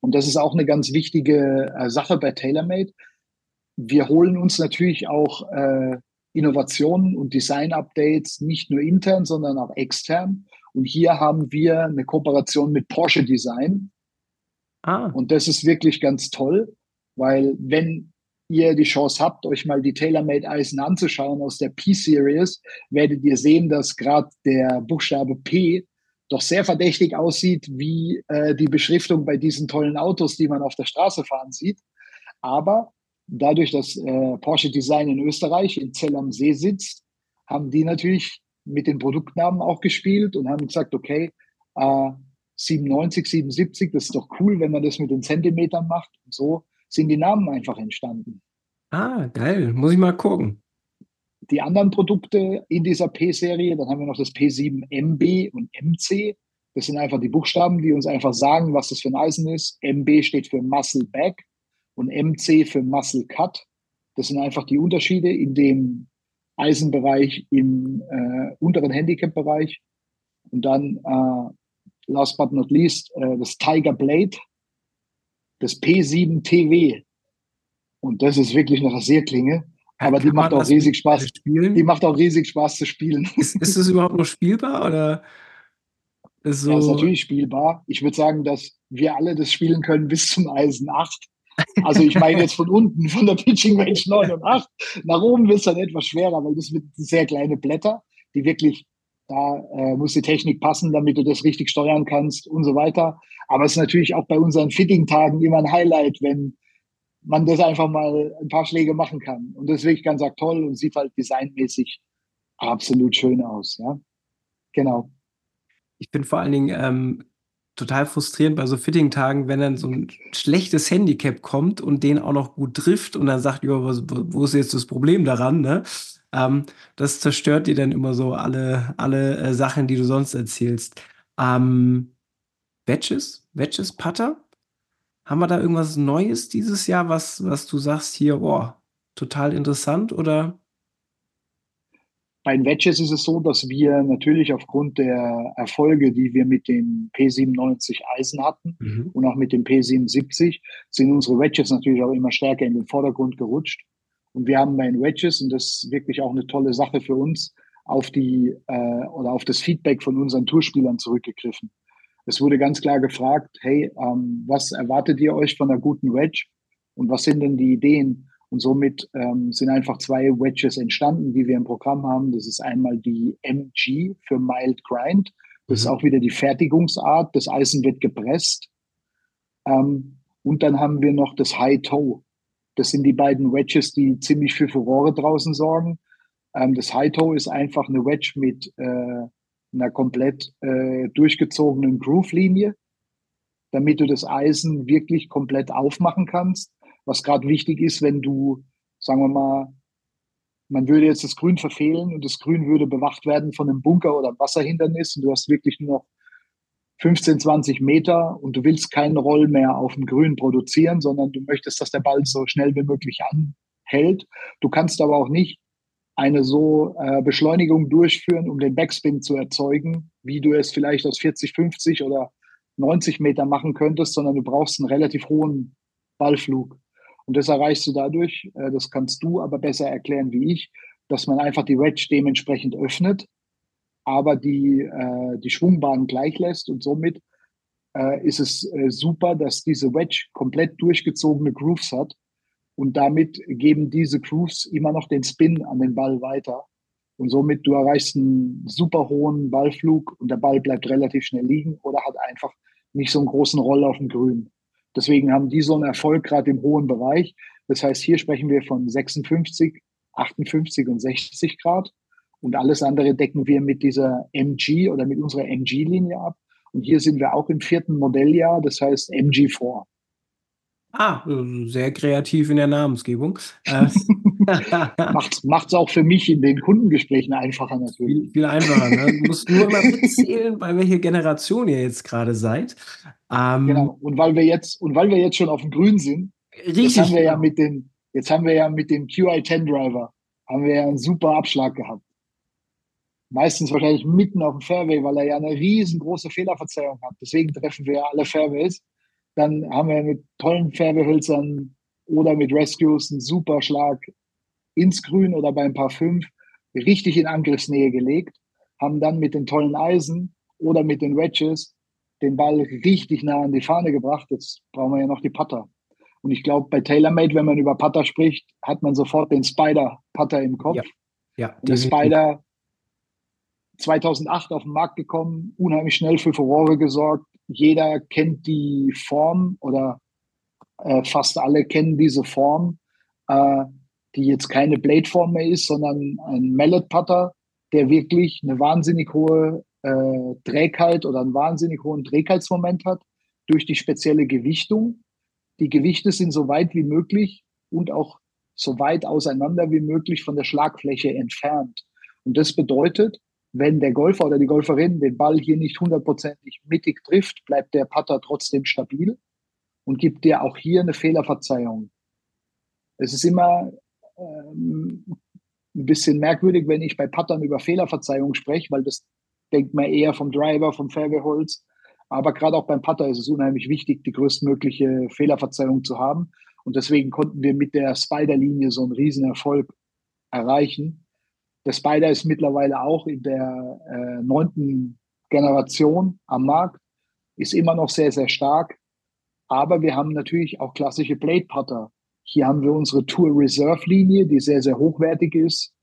Und das ist auch eine ganz wichtige äh, Sache bei TaylorMade. Wir holen uns natürlich auch äh, Innovationen und Design-Updates nicht nur intern, sondern auch extern. Und hier haben wir eine Kooperation mit Porsche Design. Ah. Und das ist wirklich ganz toll, weil wenn ihr die Chance habt, euch mal die TaylorMade Eisen anzuschauen aus der P-Series, werdet ihr sehen, dass gerade der Buchstabe P doch sehr verdächtig aussieht wie äh, die Beschriftung bei diesen tollen Autos, die man auf der Straße fahren sieht. Aber dadurch, dass äh, Porsche Design in Österreich in Zell am See sitzt, haben die natürlich mit den Produktnamen auch gespielt und haben gesagt, okay, äh, 97, 77, das ist doch cool, wenn man das mit den Zentimetern macht. Und so sind die Namen einfach entstanden. Ah, geil. Muss ich mal gucken die anderen Produkte in dieser P-Serie, dann haben wir noch das P7MB und MC. Das sind einfach die Buchstaben, die uns einfach sagen, was das für ein Eisen ist. MB steht für Muscle Back und MC für Muscle Cut. Das sind einfach die Unterschiede in dem Eisenbereich im äh, unteren Handicap-Bereich. Und dann, äh, last but not least, äh, das Tiger Blade, das P7 TW. Und das ist wirklich eine Rasierklinge. Aber die macht auch riesig Spaß. Spielen? Die macht auch riesig Spaß zu spielen. (laughs) Ist, ist das überhaupt noch spielbar oder ist so? Ja, ist natürlich spielbar. Ich würde sagen, dass wir alle das spielen können bis zum Eisen 8. Also ich meine jetzt von unten, von der Pitching Range 9 und 8. Nach oben wird es dann etwas schwerer, weil das sind sehr kleine Blätter, die wirklich, da äh, muss die Technik passen, damit du das richtig steuern kannst und so weiter. Aber es ist natürlich auch bei unseren Fitting-Tagen immer ein Highlight, wenn man das einfach mal ein paar Schläge machen kann. Und das ist wirklich ganz toll und sieht halt designmäßig absolut schön aus. Ja, genau. Ich bin vor allen Dingen ähm, total frustrierend bei so Fitting-Tagen, wenn dann so ein schlechtes Handicap kommt und den auch noch gut trifft und dann sagt, jo, wo, wo ist jetzt das Problem daran? Ne? Ähm, das zerstört dir dann immer so alle, alle äh, Sachen, die du sonst erzählst. Ähm, Wedges? Wedges Putter? Haben wir da irgendwas Neues dieses Jahr, was, was du sagst hier, boah, total interessant oder? Bei den Wedges ist es so, dass wir natürlich aufgrund der Erfolge, die wir mit dem P97 Eisen hatten mhm. und auch mit dem P77, sind unsere Wedges natürlich auch immer stärker in den Vordergrund gerutscht. Und wir haben bei den Wedges, und das ist wirklich auch eine tolle Sache für uns, auf die äh, oder auf das Feedback von unseren Tourspielern zurückgegriffen. Es wurde ganz klar gefragt, hey, ähm, was erwartet ihr euch von einer guten Wedge und was sind denn die Ideen? Und somit ähm, sind einfach zwei Wedges entstanden, die wir im Programm haben. Das ist einmal die MG für Mild Grind. Das ist mhm. auch wieder die Fertigungsart. Das Eisen wird gepresst. Ähm, und dann haben wir noch das High Toe. Das sind die beiden Wedges, die ziemlich für Furore draußen sorgen. Ähm, das High Toe ist einfach eine Wedge mit äh, einer komplett äh, durchgezogenen Groove-Linie, damit du das Eisen wirklich komplett aufmachen kannst. Was gerade wichtig ist, wenn du, sagen wir mal, man würde jetzt das Grün verfehlen und das Grün würde bewacht werden von einem Bunker oder einem Wasserhindernis und du hast wirklich nur noch 15, 20 Meter und du willst keinen Roll mehr auf dem Grün produzieren, sondern du möchtest, dass der Ball so schnell wie möglich anhält. Du kannst aber auch nicht eine so äh, Beschleunigung durchführen, um den Backspin zu erzeugen, wie du es vielleicht aus 40, 50 oder 90 Meter machen könntest, sondern du brauchst einen relativ hohen Ballflug. Und das erreichst du dadurch, äh, das kannst du aber besser erklären wie ich, dass man einfach die Wedge dementsprechend öffnet, aber die, äh, die Schwungbahn gleich lässt und somit äh, ist es äh, super, dass diese Wedge komplett durchgezogene Grooves hat und damit geben diese Grooves immer noch den Spin an den Ball weiter und somit du erreichst einen super hohen Ballflug und der Ball bleibt relativ schnell liegen oder hat einfach nicht so einen großen Roll auf dem Grün. Deswegen haben die so einen Erfolg gerade im hohen Bereich. Das heißt, hier sprechen wir von 56, 58 und 60 Grad. Und alles andere decken wir mit dieser MG oder mit unserer MG-Linie ab. Und hier sind wir auch im vierten Modelljahr, das heißt MG4. Ah, sehr kreativ in der Namensgebung. Äh, (laughs) (laughs) macht es auch für mich in den Kundengesprächen einfacher natürlich. Viel, viel einfacher. Ne? Du musst nur mal mitzählen, bei welcher Generation ihr jetzt gerade seid. Ähm, genau. Und weil wir jetzt und weil wir jetzt schon auf dem Grün sind, richtig, jetzt haben wir ja mit den jetzt haben wir ja mit dem QI10 Driver haben wir ja einen super Abschlag gehabt. Meistens wahrscheinlich mitten auf dem Fairway, weil er ja eine riesengroße Fehlerverzeihung hat. Deswegen treffen wir ja alle Fairways. Dann haben wir mit tollen Färbehölzern oder mit Rescues einen super Schlag ins Grün oder bei ein paar fünf richtig in Angriffsnähe gelegt, haben dann mit den tollen Eisen oder mit den Wedges den Ball richtig nah an die Fahne gebracht. Jetzt brauchen wir ja noch die Putter. Und ich glaube, bei TaylorMade, wenn man über Putter spricht, hat man sofort den Spider-Putter im Kopf. Ja, ja der Spider 2008 auf den Markt gekommen, unheimlich schnell für Furore gesorgt, jeder kennt die Form oder äh, fast alle kennen diese Form, äh, die jetzt keine Blade-Form mehr ist, sondern ein Mallet-Putter, der wirklich eine wahnsinnig hohe äh, Trägheit oder einen wahnsinnig hohen Trägheitsmoment hat durch die spezielle Gewichtung. Die Gewichte sind so weit wie möglich und auch so weit auseinander wie möglich von der Schlagfläche entfernt. Und das bedeutet, wenn der Golfer oder die Golferin den Ball hier nicht hundertprozentig mittig trifft, bleibt der Putter trotzdem stabil und gibt dir auch hier eine Fehlerverzeihung. Es ist immer ähm, ein bisschen merkwürdig, wenn ich bei Puttern über Fehlerverzeihung spreche, weil das denkt man eher vom Driver, vom Fairwayholz. Aber gerade auch beim Putter ist es unheimlich wichtig, die größtmögliche Fehlerverzeihung zu haben. Und deswegen konnten wir mit der Spider-Linie so einen Riesenerfolg erreichen. Der Spider ist mittlerweile auch in der äh, neunten Generation am Markt, ist immer noch sehr, sehr stark. Aber wir haben natürlich auch klassische Blade Putter. Hier haben wir unsere Tour Reserve Linie, die sehr, sehr hochwertig ist,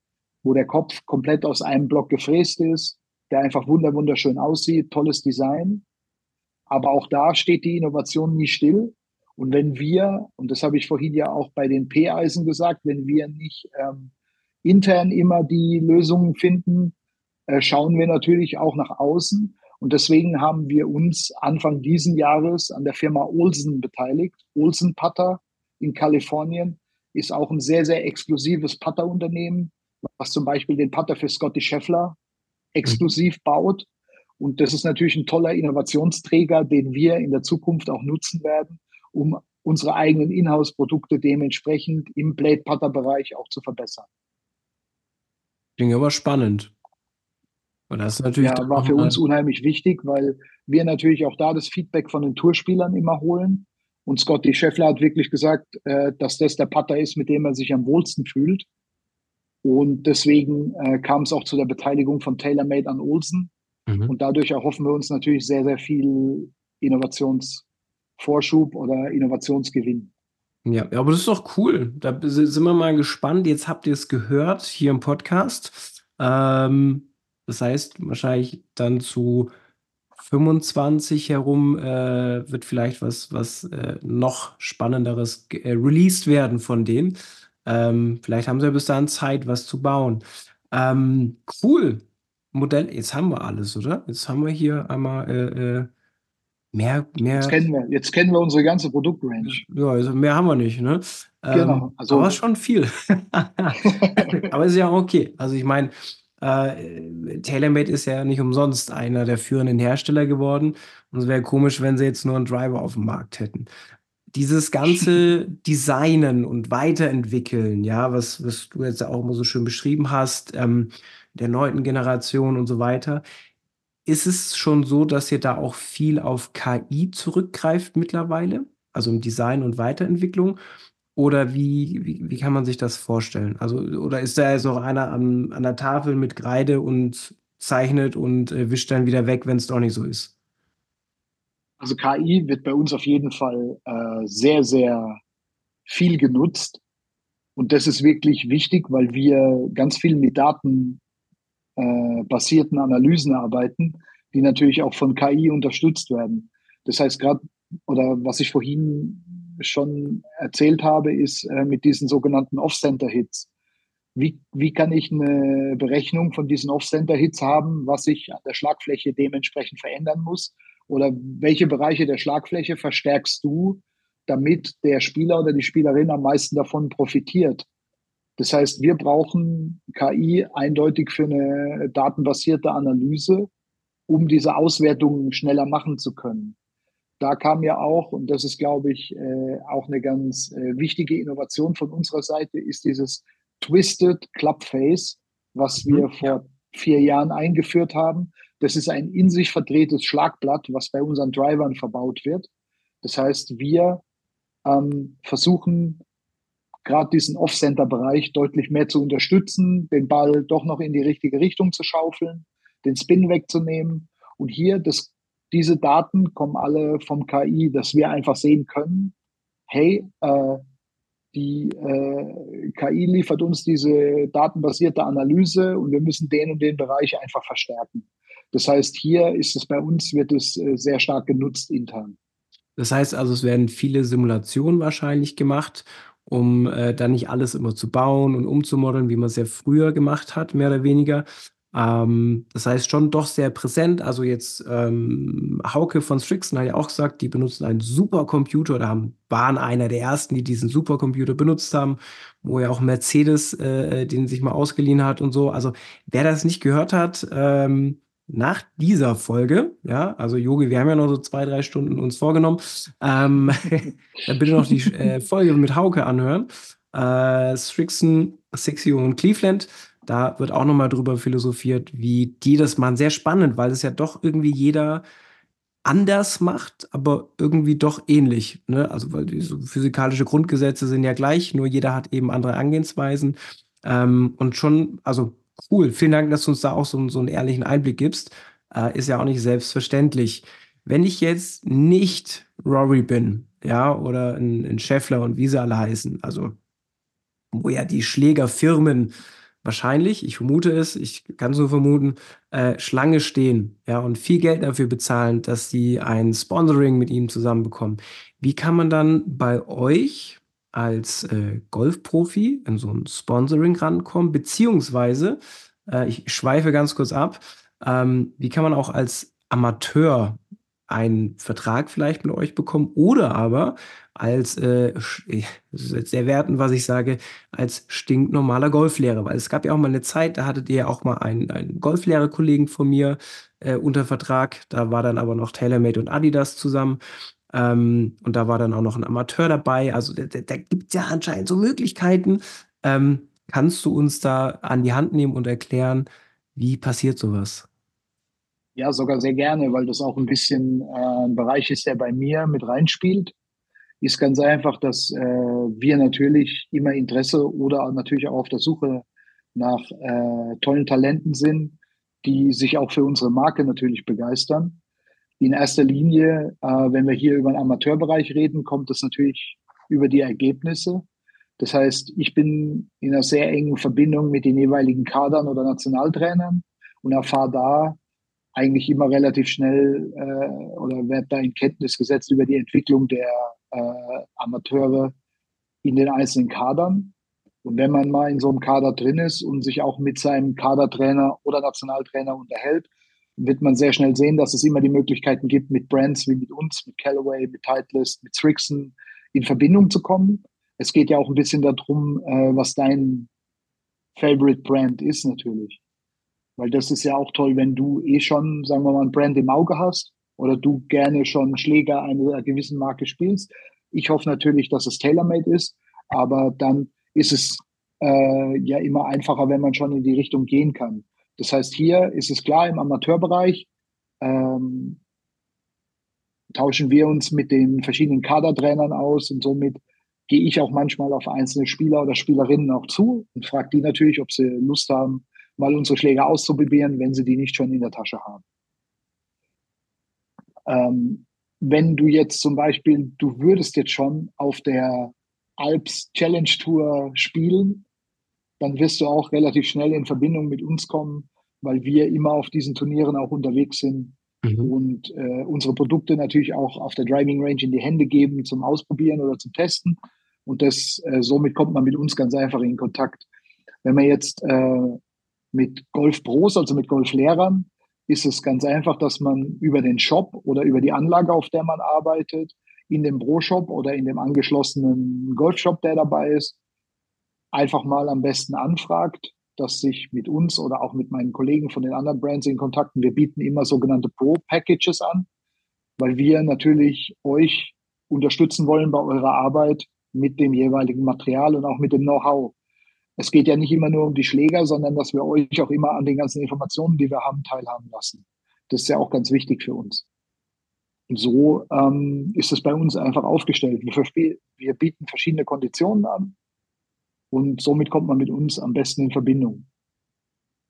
wo der Kopf komplett aus einem Block gefräst ist, der einfach wunderschön aussieht, tolles Design. Aber auch da steht die Innovation nie still. Und wenn wir, und das habe ich vorhin ja auch bei den P-Eisen gesagt, wenn wir nicht ähm, intern immer die Lösungen finden, äh, schauen wir natürlich auch nach außen. Und deswegen haben wir uns Anfang diesen Jahres an der Firma Olsen beteiligt. Olsen Putter in Kalifornien ist auch ein sehr, sehr exklusives Putter-Unternehmen, was zum Beispiel den Putter für Scotty Scheffler exklusiv mhm. baut. Und das ist natürlich ein toller Innovationsträger, den wir in der Zukunft auch nutzen werden, um unsere eigenen Inhouse-Produkte dementsprechend im Blade-Putter-Bereich auch zu verbessern. Klingt aber spannend. Und das ist natürlich ja, war für uns unheimlich wichtig, weil wir natürlich auch da das Feedback von den Tourspielern immer holen. Und Scotty Scheffler hat wirklich gesagt, äh, dass das der Putter ist, mit dem er sich am wohlsten fühlt. Und deswegen äh, kam es auch zu der Beteiligung von TaylorMade an Olsen. Mhm. Und dadurch erhoffen wir uns natürlich sehr, sehr viel Innovationsvorschub oder Innovationsgewinn. Ja, aber das ist doch cool. Da sind wir mal gespannt. Jetzt habt ihr es gehört hier im Podcast. Ähm, das heißt, wahrscheinlich dann zu 25 herum äh, wird vielleicht was, was äh, noch Spannenderes äh, released werden von denen. Ähm, vielleicht haben sie ja bis dahin Zeit, was zu bauen. Ähm, cool. Modell, jetzt haben wir alles, oder? Jetzt haben wir hier einmal äh, äh Mehr, mehr. Jetzt kennen wir, jetzt kennen wir unsere ganze Produktrange. Ja, also mehr haben wir nicht, ne? Genau. Ähm, also, aber schon viel. (laughs) aber ist ja okay. Also ich meine, äh, TaylorMade ist ja nicht umsonst einer der führenden Hersteller geworden. Und es wäre komisch, wenn sie jetzt nur einen Driver auf dem Markt hätten. Dieses ganze (laughs) Designen und Weiterentwickeln, ja, was, was du jetzt auch immer so schön beschrieben hast, ähm, der neunten Generation und so weiter, ist es schon so, dass ihr da auch viel auf KI zurückgreift mittlerweile, also im Design und Weiterentwicklung? Oder wie, wie, wie kann man sich das vorstellen? Also, oder ist da jetzt noch einer an, an der Tafel mit Kreide und zeichnet und äh, wischt dann wieder weg, wenn es doch nicht so ist? Also KI wird bei uns auf jeden Fall äh, sehr, sehr viel genutzt. Und das ist wirklich wichtig, weil wir ganz viel mit datenbasierten äh, Analysen arbeiten, die natürlich auch von KI unterstützt werden. Das heißt, gerade, oder was ich vorhin schon erzählt habe, ist äh, mit diesen sogenannten Off-Center-Hits. Wie, wie kann ich eine Berechnung von diesen Off-Center-Hits haben, was sich an der Schlagfläche dementsprechend verändern muss? Oder welche Bereiche der Schlagfläche verstärkst du, damit der Spieler oder die Spielerin am meisten davon profitiert? Das heißt, wir brauchen KI eindeutig für eine datenbasierte Analyse, um diese Auswertungen schneller machen zu können da kam ja auch, und das ist, glaube ich, äh, auch eine ganz äh, wichtige Innovation von unserer Seite, ist dieses Twisted Club Face, was mhm. wir mhm. vor vier Jahren eingeführt haben. Das ist ein in sich verdrehtes Schlagblatt, was bei unseren Drivern verbaut wird. Das heißt, wir ähm, versuchen gerade diesen Off-Center-Bereich deutlich mehr zu unterstützen, den Ball doch noch in die richtige Richtung zu schaufeln, den Spin wegzunehmen und hier das diese Daten kommen alle vom KI, dass wir einfach sehen können, hey, äh, die äh, KI liefert uns diese datenbasierte Analyse und wir müssen den und den Bereich einfach verstärken. Das heißt, hier ist es bei uns, wird es äh, sehr stark genutzt intern. Das heißt also, es werden viele Simulationen wahrscheinlich gemacht, um äh, dann nicht alles immer zu bauen und umzumodeln, wie man es ja früher gemacht hat, mehr oder weniger, ähm, das heißt schon doch sehr präsent. Also jetzt ähm, Hauke von Strixen hat ja auch gesagt, die benutzen einen Supercomputer oder haben, waren einer der ersten, die diesen Supercomputer benutzt haben, wo ja auch Mercedes äh, den sich mal ausgeliehen hat und so. Also wer das nicht gehört hat, ähm, nach dieser Folge, ja, also Yogi, wir haben ja noch so zwei, drei Stunden uns vorgenommen, ähm, (laughs) dann bitte noch die äh, Folge mit Hauke anhören. Äh, Strixen, Sexy und Cleveland da wird auch nochmal drüber philosophiert, wie die das machen. Sehr spannend, weil es ja doch irgendwie jeder anders macht, aber irgendwie doch ähnlich. Ne? Also, weil die physikalische Grundgesetze sind ja gleich, nur jeder hat eben andere Angehensweisen. Ähm, und schon, also cool, vielen Dank, dass du uns da auch so, so einen ehrlichen Einblick gibst. Äh, ist ja auch nicht selbstverständlich. Wenn ich jetzt nicht Rory bin, ja, oder ein, ein Scheffler und wie sie alle heißen, also wo ja die Schlägerfirmen wahrscheinlich, ich vermute es, ich kann es nur vermuten, äh, Schlange stehen, ja, und viel Geld dafür bezahlen, dass sie ein Sponsoring mit ihm zusammenbekommen. Wie kann man dann bei euch als äh, Golfprofi in so ein Sponsoring rankommen? Beziehungsweise, äh, ich schweife ganz kurz ab, ähm, wie kann man auch als Amateur einen Vertrag vielleicht mit euch bekommen oder aber als, äh, sehr wertend, was ich sage, als stinknormaler Golflehrer. Weil es gab ja auch mal eine Zeit, da hattet ihr ja auch mal einen, einen Golflehrerkollegen von mir äh, unter Vertrag. Da war dann aber noch TaylorMade und Adidas zusammen. Ähm, und da war dann auch noch ein Amateur dabei. Also da, gibt es ja anscheinend so Möglichkeiten. Ähm, kannst du uns da an die Hand nehmen und erklären, wie passiert sowas? Ja, sogar sehr gerne, weil das auch ein bisschen äh, ein Bereich ist, der bei mir mit reinspielt. Ist ganz einfach, dass äh, wir natürlich immer Interesse oder natürlich auch auf der Suche nach äh, tollen Talenten sind, die sich auch für unsere Marke natürlich begeistern. In erster Linie, äh, wenn wir hier über den Amateurbereich reden, kommt das natürlich über die Ergebnisse. Das heißt, ich bin in einer sehr engen Verbindung mit den jeweiligen Kadern oder Nationaltrainern und erfahre da, eigentlich immer relativ schnell äh, oder wird da in Kenntnis gesetzt über die Entwicklung der äh, Amateure in den einzelnen Kadern. Und wenn man mal in so einem Kader drin ist und sich auch mit seinem Kadertrainer oder Nationaltrainer unterhält, wird man sehr schnell sehen, dass es immer die Möglichkeiten gibt, mit Brands wie mit uns, mit Callaway, mit Titleist, mit Strixon in Verbindung zu kommen. Es geht ja auch ein bisschen darum, äh, was dein Favorite Brand ist natürlich. Weil das ist ja auch toll, wenn du eh schon, sagen wir mal, ein Brand im Auge hast oder du gerne schon Schläger einer gewissen Marke spielst. Ich hoffe natürlich, dass es tailor-made ist, aber dann ist es äh, ja immer einfacher, wenn man schon in die Richtung gehen kann. Das heißt, hier ist es klar, im Amateurbereich ähm, tauschen wir uns mit den verschiedenen Kadertrainern aus und somit gehe ich auch manchmal auf einzelne Spieler oder Spielerinnen auch zu und frage die natürlich, ob sie Lust haben, mal unsere Schläger auszuprobieren, wenn sie die nicht schon in der Tasche haben. Ähm, wenn du jetzt zum Beispiel, du würdest jetzt schon auf der Alps Challenge Tour spielen, dann wirst du auch relativ schnell in Verbindung mit uns kommen, weil wir immer auf diesen Turnieren auch unterwegs sind mhm. und äh, unsere Produkte natürlich auch auf der Driving Range in die Hände geben zum Ausprobieren oder zum Testen. Und das, äh, somit kommt man mit uns ganz einfach in Kontakt. Wenn man jetzt äh, mit Golf Pros, also mit Golflehrern, ist es ganz einfach, dass man über den Shop oder über die Anlage, auf der man arbeitet, in dem Pro-Shop oder in dem angeschlossenen Golfshop, der dabei ist, einfach mal am besten anfragt, dass sich mit uns oder auch mit meinen Kollegen von den anderen Brands in Kontakten, wir bieten immer sogenannte Pro-Packages an, weil wir natürlich euch unterstützen wollen bei eurer Arbeit mit dem jeweiligen Material und auch mit dem Know-how. Es geht ja nicht immer nur um die Schläger, sondern dass wir euch auch immer an den ganzen Informationen, die wir haben, teilhaben lassen. Das ist ja auch ganz wichtig für uns. Und so ähm, ist es bei uns einfach aufgestellt. Wir, wir bieten verschiedene Konditionen an und somit kommt man mit uns am besten in Verbindung.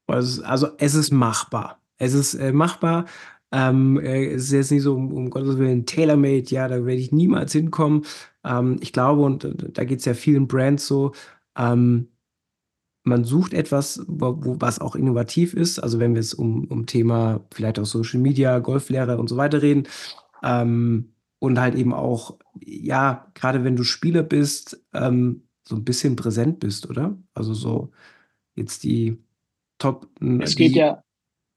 Also, also es ist machbar. Es ist äh, machbar. Ähm, äh, es ist jetzt nicht so, um, um Gottes Willen, tailor-made, ja, da werde ich niemals hinkommen. Ähm, ich glaube, und da geht es ja vielen Brands so, ähm, man sucht etwas, wo, wo, was auch innovativ ist. Also wenn wir es um, um Thema vielleicht auch Social Media, Golflehre und so weiter reden. Ähm, und halt eben auch, ja, gerade wenn du Spieler bist, ähm, so ein bisschen präsent bist, oder? Also so jetzt die Top. Es geht ja,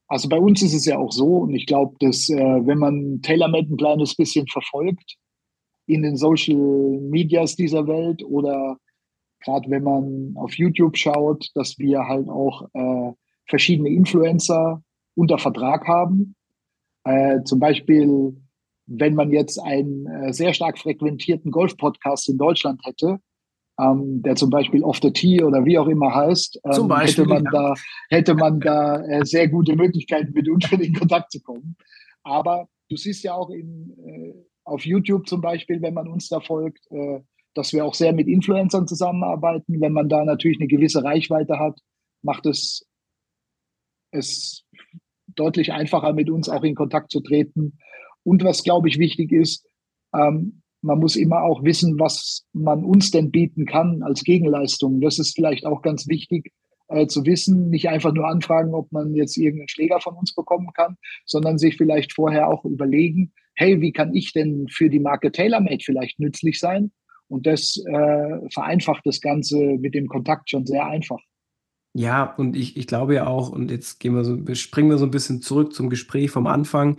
also bei uns ist es ja auch so, und ich glaube, dass äh, wenn man TaylorMade ein kleines bisschen verfolgt in den Social Medias dieser Welt oder gerade wenn man auf YouTube schaut, dass wir halt auch äh, verschiedene Influencer unter Vertrag haben. Äh, zum Beispiel, wenn man jetzt einen äh, sehr stark frequentierten Golf-Podcast in Deutschland hätte, ähm, der zum Beispiel Off the Tee oder wie auch immer heißt, ähm, Beispiel, hätte man ja. da, hätte man da äh, sehr gute Möglichkeiten, mit uns in Kontakt zu kommen. Aber du siehst ja auch in, äh, auf YouTube zum Beispiel, wenn man uns da folgt, äh, dass wir auch sehr mit Influencern zusammenarbeiten. Wenn man da natürlich eine gewisse Reichweite hat, macht es es deutlich einfacher, mit uns auch in Kontakt zu treten. Und was, glaube ich, wichtig ist, ähm, man muss immer auch wissen, was man uns denn bieten kann als Gegenleistung. Das ist vielleicht auch ganz wichtig äh, zu wissen. Nicht einfach nur anfragen, ob man jetzt irgendeinen Schläger von uns bekommen kann, sondern sich vielleicht vorher auch überlegen, hey, wie kann ich denn für die Marke TaylorMade vielleicht nützlich sein? Und das äh, vereinfacht das Ganze mit dem Kontakt schon sehr einfach. Ja, und ich, ich glaube ja auch, und jetzt gehen wir so, springen wir so ein bisschen zurück zum Gespräch vom Anfang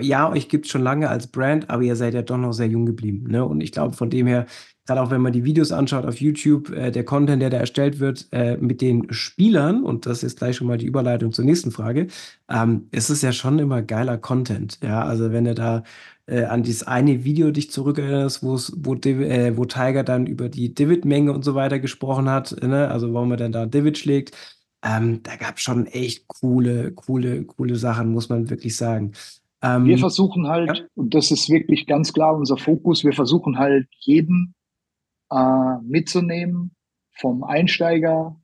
ja, euch gibt es schon lange als Brand, aber ihr seid ja doch noch sehr jung geblieben. Ne? Und ich glaube, von dem her, gerade auch wenn man die Videos anschaut auf YouTube, äh, der Content, der da erstellt wird, äh, mit den Spielern, und das ist gleich schon mal die Überleitung zur nächsten Frage, ähm, ist es ja schon immer geiler Content. Ja, also wenn du da äh, an dieses eine Video dich zurückerinnerst, wo, äh, wo Tiger dann über die Divid-Menge und so weiter gesprochen hat, ne? also warum er dann da Divid schlägt. Ähm, da gab es schon echt coole, coole, coole Sachen, muss man wirklich sagen. Ähm, wir versuchen halt, ja. und das ist wirklich ganz klar unser Fokus, wir versuchen halt jeden äh, mitzunehmen, vom Einsteiger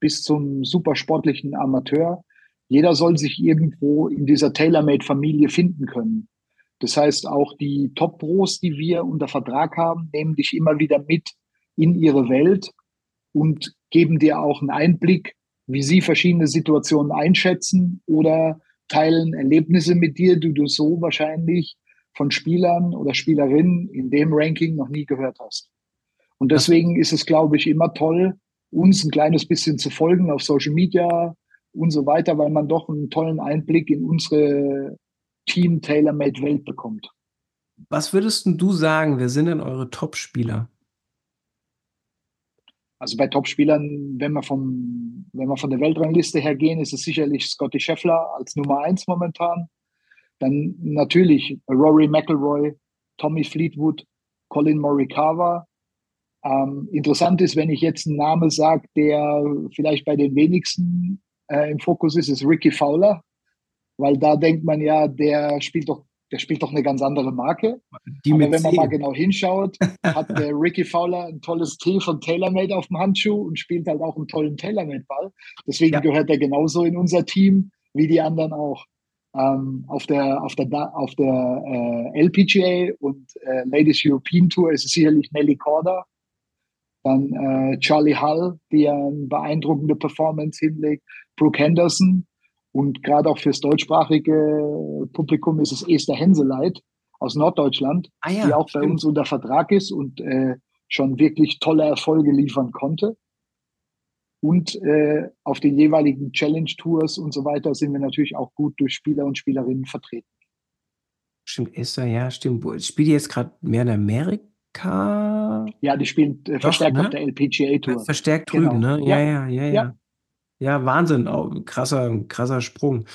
bis zum supersportlichen Amateur. Jeder soll sich irgendwo in dieser TaylorMade-Familie finden können. Das heißt, auch die Top-Pros, die wir unter Vertrag haben, nehmen dich immer wieder mit in ihre Welt und geben dir auch einen Einblick, wie sie verschiedene Situationen einschätzen oder teilen Erlebnisse mit dir, die du so wahrscheinlich von Spielern oder Spielerinnen in dem Ranking noch nie gehört hast. Und deswegen ist es, glaube ich, immer toll, uns ein kleines bisschen zu folgen auf Social Media und so weiter, weil man doch einen tollen Einblick in unsere Team Tailor-Made Welt bekommt. Was würdest du sagen, wer sind denn eure Top-Spieler? Also bei Topspielern, wenn wir vom, wenn wir von der Weltrangliste her gehen, ist es sicherlich Scotty Scheffler als Nummer eins momentan. Dann natürlich Rory McIlroy, Tommy Fleetwood, Colin Morikawa. Ähm, interessant ist, wenn ich jetzt einen Namen sage, der vielleicht bei den wenigsten äh, im Fokus ist, ist Ricky Fowler, weil da denkt man ja, der spielt doch der spielt doch eine ganz andere Marke. Die Aber wenn man mal genau hinschaut, (laughs) hat der Ricky Fowler ein tolles T von TaylorMade auf dem Handschuh und spielt halt auch einen tollen TaylorMade-Ball. Deswegen Ja. gehört er genauso in unser Team wie die anderen auch. Ähm, auf der, auf der, auf der äh, LPGA und äh, Ladies European Tour ist es sicherlich Nelly Korda, dann äh, Charlie Hull, die eine beeindruckende Performance hinlegt, Brooke Henderson und gerade auch fürs deutschsprachige Publikum ist es Esther Henseleit aus Norddeutschland, Ah ja, die auch bei stimmt. uns unter Vertrag ist und äh, schon wirklich tolle Erfolge liefern konnte. Und äh, auf den jeweiligen Challenge Tours und so weiter sind wir natürlich auch gut durch Spieler und Spielerinnen vertreten. Stimmt, Esther, ja, stimmt. Spielt die jetzt gerade mehr in Amerika? Ja, die spielen äh, Doch, verstärkt ne? auf der LPGA Tour. Verstärkt drüben, Genau. ne? Ja, Ja. ja, ja, ja. Ja. Wahnsinn. Auch krasser, krasser Sprung.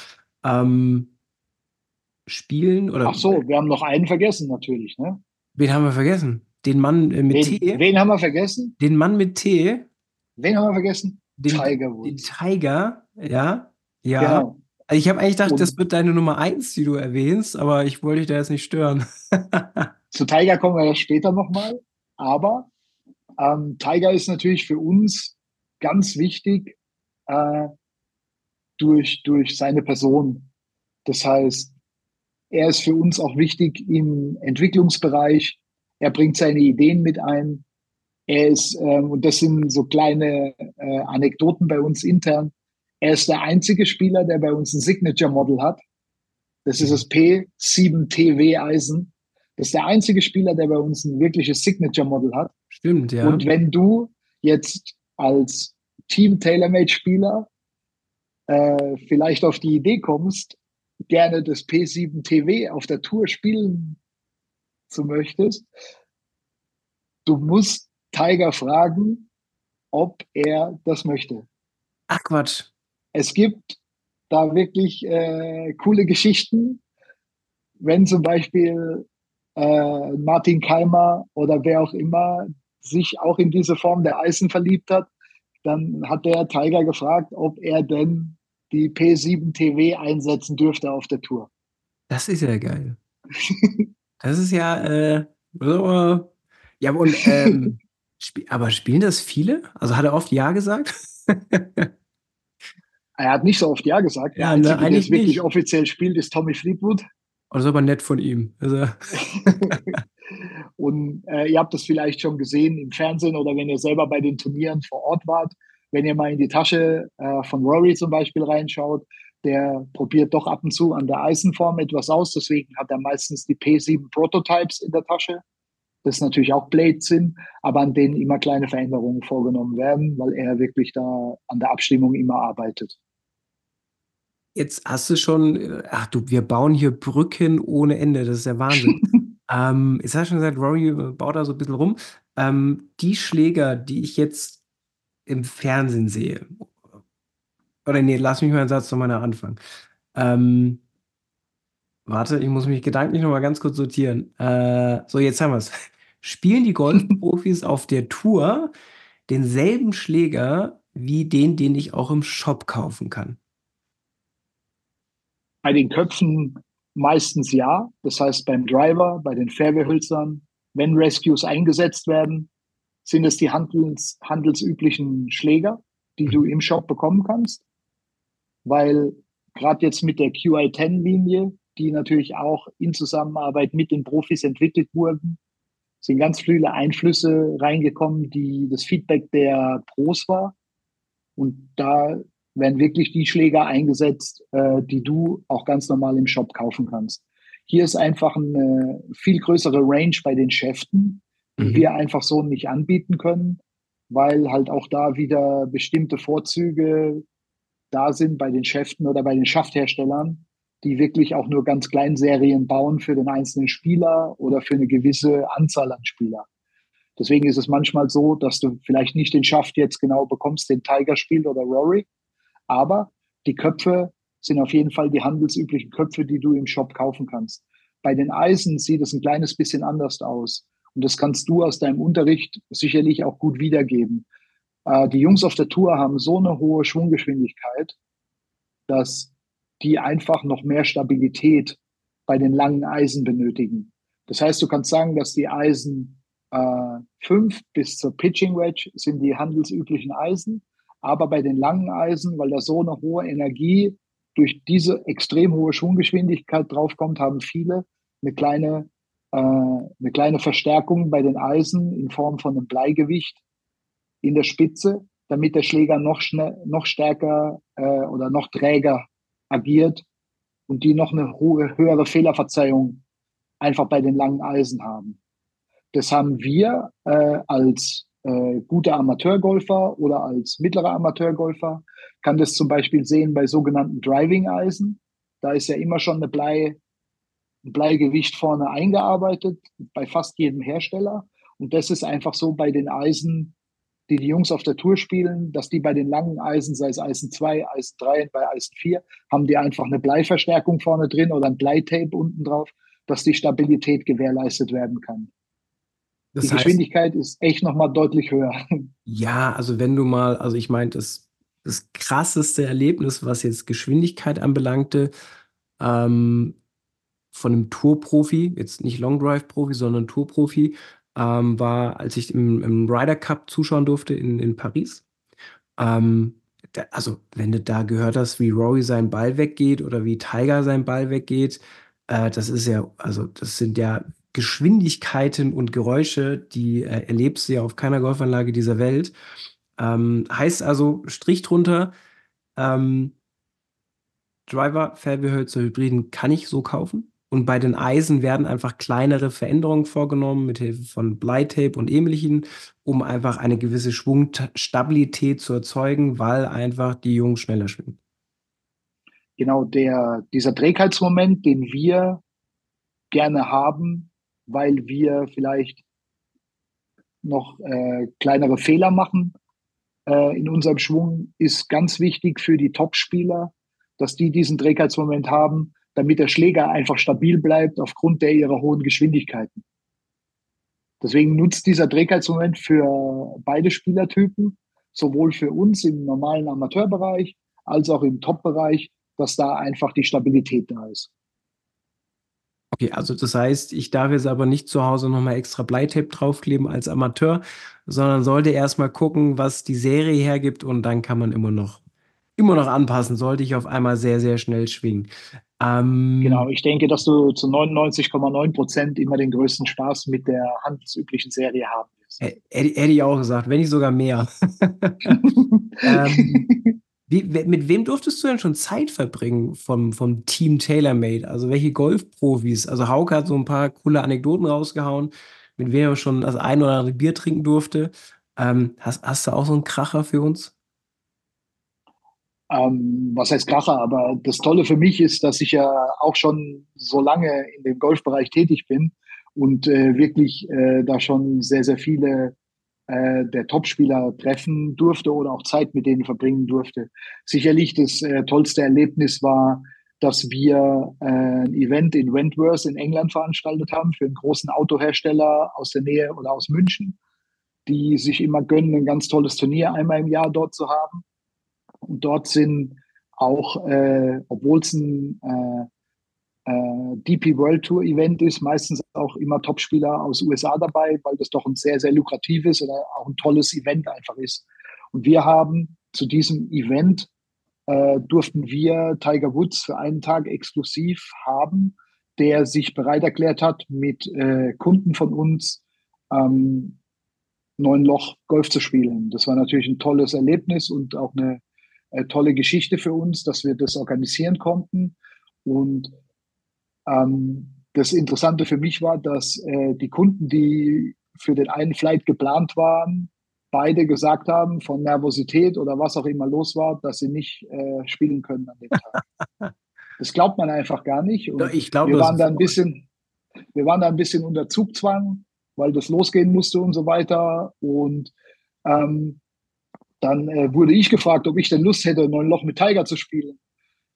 Ähm, spielen oder Ach so, wir haben noch einen vergessen natürlich. Ne? wen haben wir vergessen? Den Mann äh, mit Wen, T? wen haben wir vergessen? Den Mann mit T? Wen haben wir vergessen? Den, Tiger den. Tiger, ja. Ja. Genau. Also ich habe eigentlich gedacht, das Und- wird deine Nummer eins, die du erwähnst, aber ich wollte dich da jetzt nicht stören. (laughs) Zu Tiger kommen wir ja später nochmal. Aber ähm, Tiger ist natürlich für uns ganz wichtig äh, durch, durch seine Person. Das heißt, er ist für uns auch wichtig im Entwicklungsbereich. Er bringt seine Ideen mit ein. Er ist, ähm, und das sind so kleine äh, Anekdoten bei uns intern, er ist der einzige Spieler, der bei uns ein Signature Model hat. Das ist das P7TW Eisen. Das ist der einzige Spieler, der bei uns ein wirkliches Signature Model hat. Stimmt, ja. Und wenn du jetzt als Team TaylorMade Spieler äh, vielleicht auf die Idee kommst, gerne das P7 TW auf der Tour spielen zu möchtest, du musst Tiger fragen, ob er das möchte. Ach Quatsch. Es gibt da wirklich äh, coole Geschichten, wenn zum Beispiel äh, Martin Keimer oder wer auch immer sich auch in diese Form der Eisen verliebt hat, dann hat der Tiger gefragt, ob er denn die P7 TV einsetzen dürfte auf der Tour. Das ist ja geil. Das ist ja, äh, so, ja, und, ähm, (laughs) sp aber spielen das viele? Also hat er oft Ja gesagt? Er hat nicht so oft Ja gesagt. Ja, der ne, Einzige, der es wirklich nicht. offiziell spielt, ist Tommy Fleetwood. Oh, das ist aber nett von ihm. Also, (laughs) Und äh, ihr habt das vielleicht schon gesehen im Fernsehen oder wenn ihr selber bei den Turnieren vor Ort wart, wenn ihr mal in die Tasche äh, von Rory zum Beispiel reinschaut, der probiert doch ab und zu an der Eisenform etwas aus. Deswegen hat er meistens die P7 Prototypes in der Tasche. Das natürlich auch Blades sind, aber an denen immer kleine Veränderungen vorgenommen werden, weil er wirklich da an der Abstimmung immer arbeitet. jetzt hast du schon, äh, ach du, wir bauen hier Brücken ohne Ende. Das ist der Wahnsinn. (laughs) ähm, hast du schon gesagt, Rory baut da so ein bisschen rum. Ähm, die Schläger, die ich jetzt im Fernsehen sehe, oder nee, lass mich mal einen Satz nochmal anfangen. Ähm, warte, ich muss mich gedanklich nochmal ganz kurz sortieren. Äh, so, jetzt haben wir es. (laughs) Spielen die Golfprofis auf der Tour denselben Schläger wie den, den ich auch im Shop kaufen kann? Bei den Köpfen meistens ja. Das heißt, beim Driver, bei den Fairway-Hölzern, wenn Rescues eingesetzt werden, sind es die handels, handelsüblichen Schläger, die du im Shop bekommen kannst. Weil gerade jetzt mit der QI10-Linie, die natürlich auch in Zusammenarbeit mit den Profis entwickelt wurden, sind ganz viele Einflüsse reingekommen, die das Feedback der Pros war. Und da werden wirklich die Schläger eingesetzt, äh, die du auch ganz normal im Shop kaufen kannst. Hier ist einfach eine viel größere Range bei den Schäften, die Mhm. wir einfach so nicht anbieten können, weil halt auch da wieder bestimmte Vorzüge da sind bei den Schäften oder bei den Schaftherstellern, die wirklich auch nur ganz kleinen Serien bauen für den einzelnen Spieler oder für eine gewisse Anzahl an Spieler. Deswegen ist es manchmal so, dass du vielleicht nicht den Schaft jetzt genau bekommst, den Tiger spielt oder Rory, aber die Köpfe sind auf jeden Fall die handelsüblichen Köpfe, die du im Shop kaufen kannst. Bei den Eisen sieht es ein kleines bisschen anders aus. Und das kannst du aus deinem Unterricht sicherlich auch gut wiedergeben. Äh, die Jungs auf der Tour haben so eine hohe Schwunggeschwindigkeit, dass die einfach noch mehr Stabilität bei den langen Eisen benötigen. Das heißt, du kannst sagen, dass die Eisen äh, 5 bis zur Pitching Wedge sind die handelsüblichen Eisen, aber bei den langen Eisen, weil da so eine hohe Energie durch diese extrem hohe Schwunggeschwindigkeit draufkommt, haben viele eine kleine, äh, eine kleine Verstärkung bei den Eisen in Form von einem Bleigewicht in der Spitze, damit der Schläger noch, schnell, noch stärker äh, oder noch träger agiert und die noch eine hohe, höhere Fehlerverzeihung einfach bei den langen Eisen haben. Das haben wir äh, als äh, guter Amateurgolfer oder als mittlerer Amateurgolfer, kann das zum Beispiel sehen bei sogenannten Driving-Eisen. Da ist ja immer schon eine Blei, ein Bleigewicht vorne eingearbeitet, bei fast jedem Hersteller. Und das ist einfach so bei den Eisen, die die Jungs auf der Tour spielen, dass die bei den langen Eisen, sei es Eisen 2, Eisen 3 und bei Eisen 4, haben die einfach eine Bleiverstärkung vorne drin oder ein Bleitape unten drauf, dass die Stabilität gewährleistet werden kann. Das die heißt, Geschwindigkeit ist echt nochmal deutlich höher. Ja, also wenn du mal, also ich meine, das, das krasseste Erlebnis, was jetzt Geschwindigkeit anbelangte, ähm, von einem Tourprofi, jetzt nicht Long Drive Profi, sondern Tourprofi, ähm, war, als ich im, im Ryder Cup zuschauen durfte in, in Paris. Ähm, da, also, wenn du da gehört hast, wie Rory sein Ball weggeht oder wie Tiger sein Ball weggeht, äh, das ist ja, also, das sind ja Geschwindigkeiten und Geräusche, die äh, erlebst du ja auf keiner Golfanlage dieser Welt. Ähm, heißt also, Strich drunter, ähm, Driver, Fairway-Hölzer, Hybriden kann ich so kaufen. Und bei den Eisen werden einfach kleinere Veränderungen vorgenommen mit Hilfe von Bleitape und ähnlichen, um einfach eine gewisse Schwungstabilität zu erzeugen, weil einfach die Jungs schneller schwimmen. Genau, der, dieser Trägheitsmoment, den wir gerne haben, weil wir vielleicht noch äh, kleinere Fehler machen äh, in unserem Schwung, ist ganz wichtig für die Top-Spieler, dass die diesen Trägheitsmoment haben, damit der Schläger einfach stabil bleibt aufgrund der ihrer hohen Geschwindigkeiten. Deswegen nutzt dieser Trägheitsmoment für beide Spielertypen, sowohl für uns im normalen Amateurbereich als auch im Top-Bereich, dass da einfach die Stabilität da ist. Okay, also das heißt, ich darf jetzt aber nicht zu Hause nochmal extra Bleitape draufkleben als Amateur, sondern sollte erstmal gucken, was die Serie hergibt und dann kann man immer noch, immer noch anpassen, sollte ich auf einmal sehr, sehr schnell schwingen. Ähm, genau, ich denke, dass du zu 99,9 Prozent immer den größten Spaß mit der handelsüblichen Serie haben wirst. Hätte ich auch gesagt, wenn nicht sogar mehr. (laughs) (laughs) ähm, wie, mit wem durftest du denn schon Zeit verbringen vom, vom Team TaylorMade? Also welche Golfprofis? Also Hauke hat so ein paar coole Anekdoten rausgehauen, mit wem er schon das ein oder andere Bier trinken durfte. Ähm, hast, hast du auch so einen Kracher für uns? Ähm, was heißt Kracher? Aber das Tolle für mich ist, dass ich ja auch schon so lange in dem Golfbereich tätig bin und äh, wirklich äh, da schon sehr, sehr viele äh, der Topspieler treffen durfte oder auch Zeit mit denen verbringen durfte. Sicherlich das äh, tollste Erlebnis war, dass wir äh, ein Event in Wentworth in England veranstaltet haben für einen großen Autohersteller aus der Nähe oder aus München, die sich immer gönnen, ein ganz tolles Turnier einmal im Jahr dort zu haben. Und dort sind auch, äh, obwohl es ein äh, DP World Tour Event ist, meistens auch immer Topspieler aus USA dabei, weil das doch ein sehr, sehr lukratives oder auch ein tolles Event einfach ist. Und wir haben zu diesem Event äh, durften wir Tiger Woods für einen Tag exklusiv haben, der sich bereit erklärt hat, mit äh, Kunden von uns ähm, neun Loch Golf zu spielen. Das war natürlich ein tolles Erlebnis und auch eine äh, tolle Geschichte für uns, dass wir das organisieren konnten. Und das Interessante für mich war, dass äh, die Kunden, die für den einen Flight geplant waren, beide gesagt haben, von Nervosität oder was auch immer los war, dass sie nicht äh, spielen können an dem Tag. (laughs) das glaubt man einfach gar nicht. Und ich glaube, wir waren da ein bisschen, wir waren da ein bisschen unter Zugzwang, weil das losgehen musste und so weiter. Und ähm, dann äh, wurde ich gefragt, ob ich denn Lust hätte, neun Loch mit Tiger zu spielen.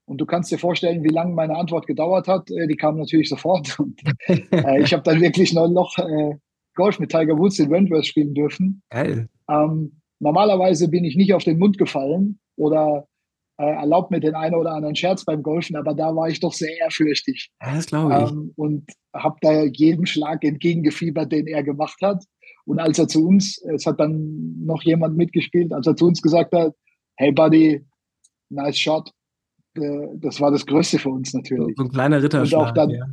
Und du kannst dir vorstellen, wie lange meine Antwort gedauert hat. Äh, die kam natürlich sofort. (laughs) Und, äh, ich habe dann wirklich neun Loch äh, Golf mit Tiger Woods in Wentworth spielen dürfen. Geil. Ähm, normalerweise bin ich nicht auf den Mund gefallen oder äh, erlaubt mir den einen oder anderen Scherz beim Golfen, aber da war ich doch sehr ehrfürchtig. Ja, das glaube ich. Ähm, und habe da jedem Schlag entgegengefiebert, den er gemacht hat. Und als er zu uns, es hat dann noch jemand mitgespielt, als er zu uns gesagt hat, hey Buddy, nice shot, das war das Größte für uns natürlich. So ein kleiner Ritterschlag. Und auch, dann, ja.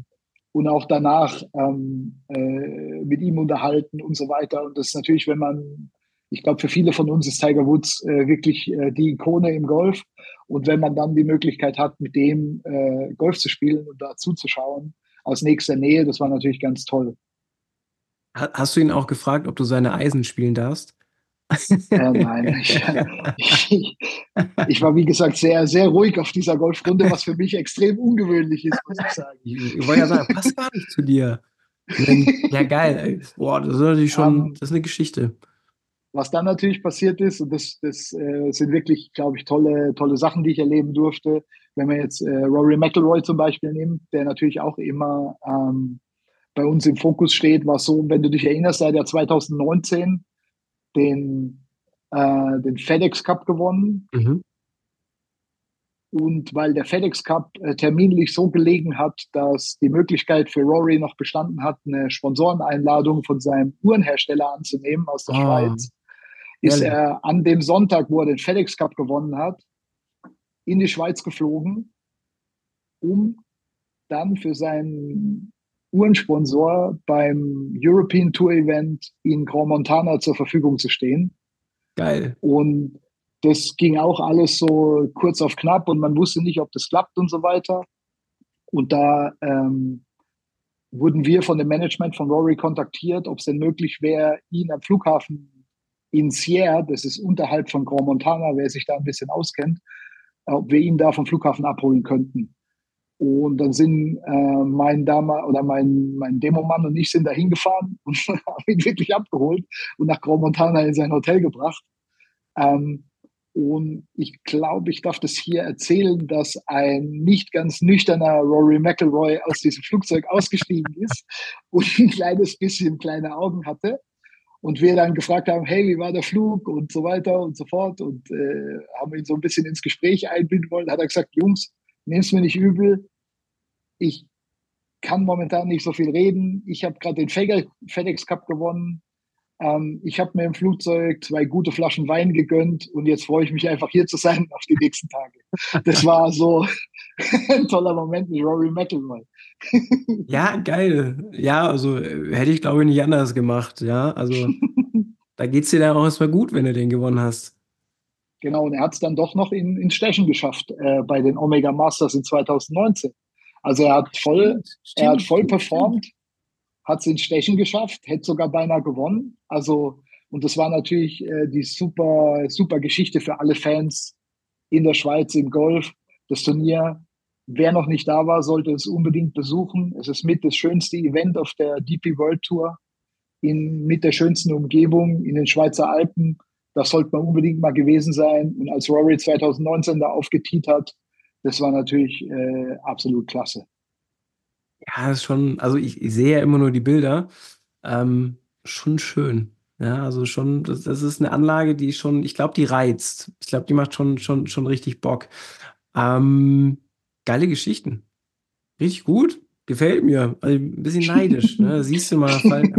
und auch danach ähm, äh, mit ihm unterhalten und so weiter. Und das ist natürlich, wenn man, ich glaube, für viele von uns ist Tiger Woods äh, wirklich äh, die Ikone im Golf. Und wenn man dann die Möglichkeit hat, mit dem äh, Golf zu spielen und da zuzuschauen, aus nächster Nähe, das war natürlich ganz toll. Hast du ihn auch gefragt, ob du seine Eisen spielen darfst? Äh, (laughs) nein, ich, ich, ich, war wie gesagt sehr, sehr ruhig auf dieser Golfrunde, was für mich extrem ungewöhnlich ist, muss ich sagen. Ich wollte ja sagen, passt gar nicht zu dir. Ja, geil. Boah, das ist natürlich schon, um, das ist eine Geschichte. Was dann natürlich passiert ist, und das, das äh, sind wirklich, glaube ich, tolle, tolle Sachen, die ich erleben durfte. Wenn man jetzt äh, Rory McIlroy zum Beispiel nimmt, der natürlich auch immer ähm, bei uns im Fokus steht, war so, wenn du dich erinnerst, seit der 2019 den, äh, den FedEx Cup gewonnen. Mhm. Und weil der FedEx Cup äh, terminlich so gelegen hat, dass die Möglichkeit für Rory noch bestanden hat, eine Sponsoreneinladung von seinem Uhrenhersteller anzunehmen aus der oh. Schweiz, ist ja. er an dem Sonntag, wo er den FedEx Cup gewonnen hat, in die Schweiz geflogen, um dann für seinen Uhrensponsor beim European Tour Event in Grand Montana zur Verfügung zu stehen. Geil. Und das ging auch alles so kurz auf knapp und man wusste nicht, ob das klappt und so weiter. Und da ähm, wurden wir von dem Management von Rory kontaktiert, ob es denn möglich wäre, ihn am Flughafen in Sierra, das ist unterhalb von Grand Montana, wer sich da ein bisschen auskennt, ob wir ihn da vom Flughafen abholen könnten. Und dann sind äh, mein Dama oder mein, mein Demomann und ich sind da hingefahren (laughs) und haben ihn wirklich abgeholt und nach Grand Montana in sein Hotel gebracht. Ähm, und ich glaube, ich darf das hier erzählen, dass ein nicht ganz nüchterner Rory McIlroy aus diesem Flugzeug ausgestiegen ist (laughs) und ein kleines bisschen kleine Augen hatte. Und wir dann gefragt haben, hey, wie war der Flug und so weiter und so fort und äh, haben ihn so ein bisschen ins Gespräch einbinden wollen. Hat er gesagt, Jungs, nehm's mir nicht übel, ich kann momentan nicht so viel reden. Ich habe gerade den FedEx Cup gewonnen. Ähm, ich habe mir im Flugzeug zwei gute Flaschen Wein gegönnt und jetzt freue ich mich einfach hier zu sein auf die nächsten Tage. Das war so (laughs) ein toller Moment mit Rory McIlroy. ja, geil. Ja, also äh, hätte ich glaube ich nicht anders gemacht. Ja, also (laughs) da geht es dir dann auch erstmal gut, wenn du den gewonnen hast. Genau, und er hat es dann doch noch in, ins Stechen geschafft äh, bei den Omega Masters in 2019. Also er hat voll, stimmt, er hat voll performt, hat es ins Stechen geschafft, hätte sogar beinahe gewonnen. Also, und das war natürlich äh, die super, super Geschichte für alle Fans in der Schweiz im Golf. Das Turnier, wer noch nicht da war, sollte es unbedingt besuchen. Es ist mit das schönste Event auf der DP World Tour, in, mit der schönsten Umgebung in den Schweizer Alpen. Das sollte man unbedingt mal gewesen sein. Und als Rory 2019 da aufgetiet hat, das war natürlich äh, absolut klasse. Ja, das ist schon, also ich, ich sehe ja immer nur die Bilder. Ähm, schon schön. Ja, also schon, das, das ist eine Anlage, die schon, ich glaube, die reizt. Ich glaube, die macht schon, schon, schon richtig Bock. Ähm, geile Geschichten. Richtig gut. Gefällt mir. Also ein bisschen neidisch. ne? (laughs) Siehst du mal,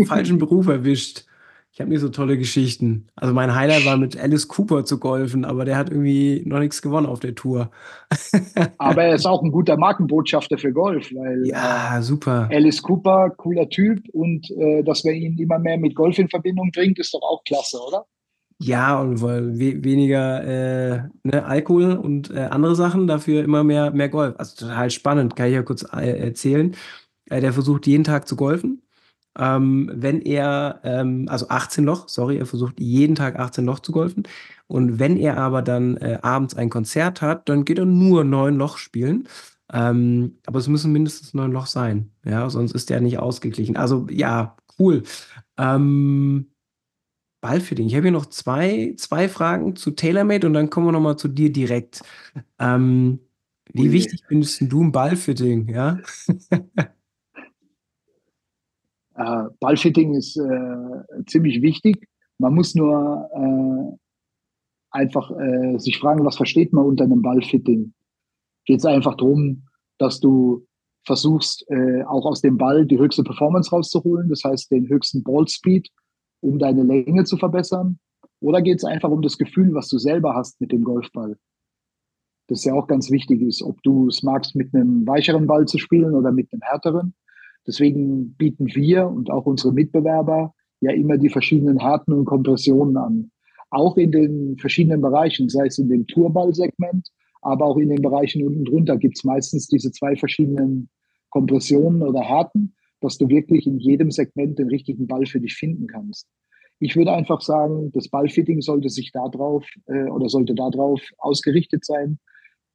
falschen Beruf erwischt. Ich habe nicht so tolle Geschichten. Also mein Highlight war mit Alice Cooper zu golfen, aber der hat irgendwie noch nichts gewonnen auf der Tour. (laughs) aber er ist auch ein guter Markenbotschafter für Golf, weil ja, super. Alice Cooper, cooler Typ und äh, dass wir ihn immer mehr mit Golf in Verbindung bringt, ist doch auch klasse, oder? Ja, und weil we weniger äh, ne, Alkohol und äh, andere Sachen, dafür immer mehr, mehr Golf. Also total spannend, kann ich ja kurz äh, erzählen. Äh, der versucht jeden Tag zu golfen ähm, wenn er, ähm, also 18 Loch, sorry, er versucht jeden Tag 18 Loch zu golfen. Und wenn er aber dann äh, abends ein Konzert hat, dann geht er nur 9 Loch spielen. Ähm, aber es müssen mindestens 9 Loch sein, ja, sonst ist der nicht ausgeglichen. Also ja, cool. Ähm, Ballfitting. Ich habe hier noch zwei, zwei Fragen zu TaylorMade und dann kommen wir nochmal zu dir direkt. Ähm, wie wichtig findest du ein Ballfitting, ja? (laughs) Äh, Ballfitting ist äh, ziemlich wichtig. Man muss nur äh, einfach äh, sich fragen, was versteht man unter einem Ballfitting? Geht es einfach darum, dass du versuchst, äh, auch aus dem Ball die höchste Performance rauszuholen, das heißt den höchsten Ballspeed, um deine Länge zu verbessern? Oder geht es einfach um das Gefühl, was du selber hast mit dem Golfball? Das ja auch ganz wichtig ist, ob du es magst, mit einem weicheren Ball zu spielen oder mit einem härteren. Deswegen bieten wir und auch unsere Mitbewerber ja immer die verschiedenen Härten und Kompressionen an. Auch in den verschiedenen Bereichen, sei es in dem Tourball-Segment, aber auch in den Bereichen unten drunter gibt es meistens diese zwei verschiedenen Kompressionen oder Härten, dass du wirklich in jedem Segment den richtigen Ball für dich finden kannst. Ich würde einfach sagen, das Ballfitting sollte sich darauf äh, oder sollte darauf ausgerichtet sein,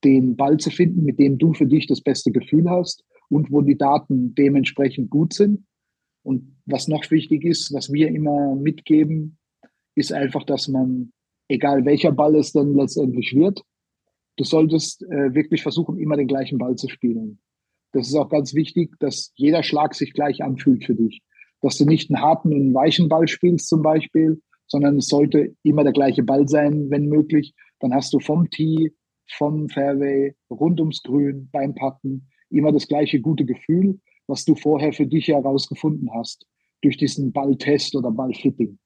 den Ball zu finden, mit dem du für dich das beste Gefühl hast und wo die Daten dementsprechend gut sind. Und was noch wichtig ist, was wir immer mitgeben, ist einfach, dass man, egal welcher Ball es denn letztendlich wird, du solltest äh, wirklich versuchen, immer den gleichen Ball zu spielen. Das ist auch ganz wichtig, dass jeder Schlag sich gleich anfühlt für dich. Dass du nicht einen harten und weichen Ball spielst zum Beispiel, sondern es sollte immer der gleiche Ball sein, wenn möglich. Dann hast du vom Tee, vom Fairway, rund ums Grün, beim Putten immer das gleiche gute Gefühl, was du vorher für dich herausgefunden hast, durch diesen Balltest oder Ballfitting.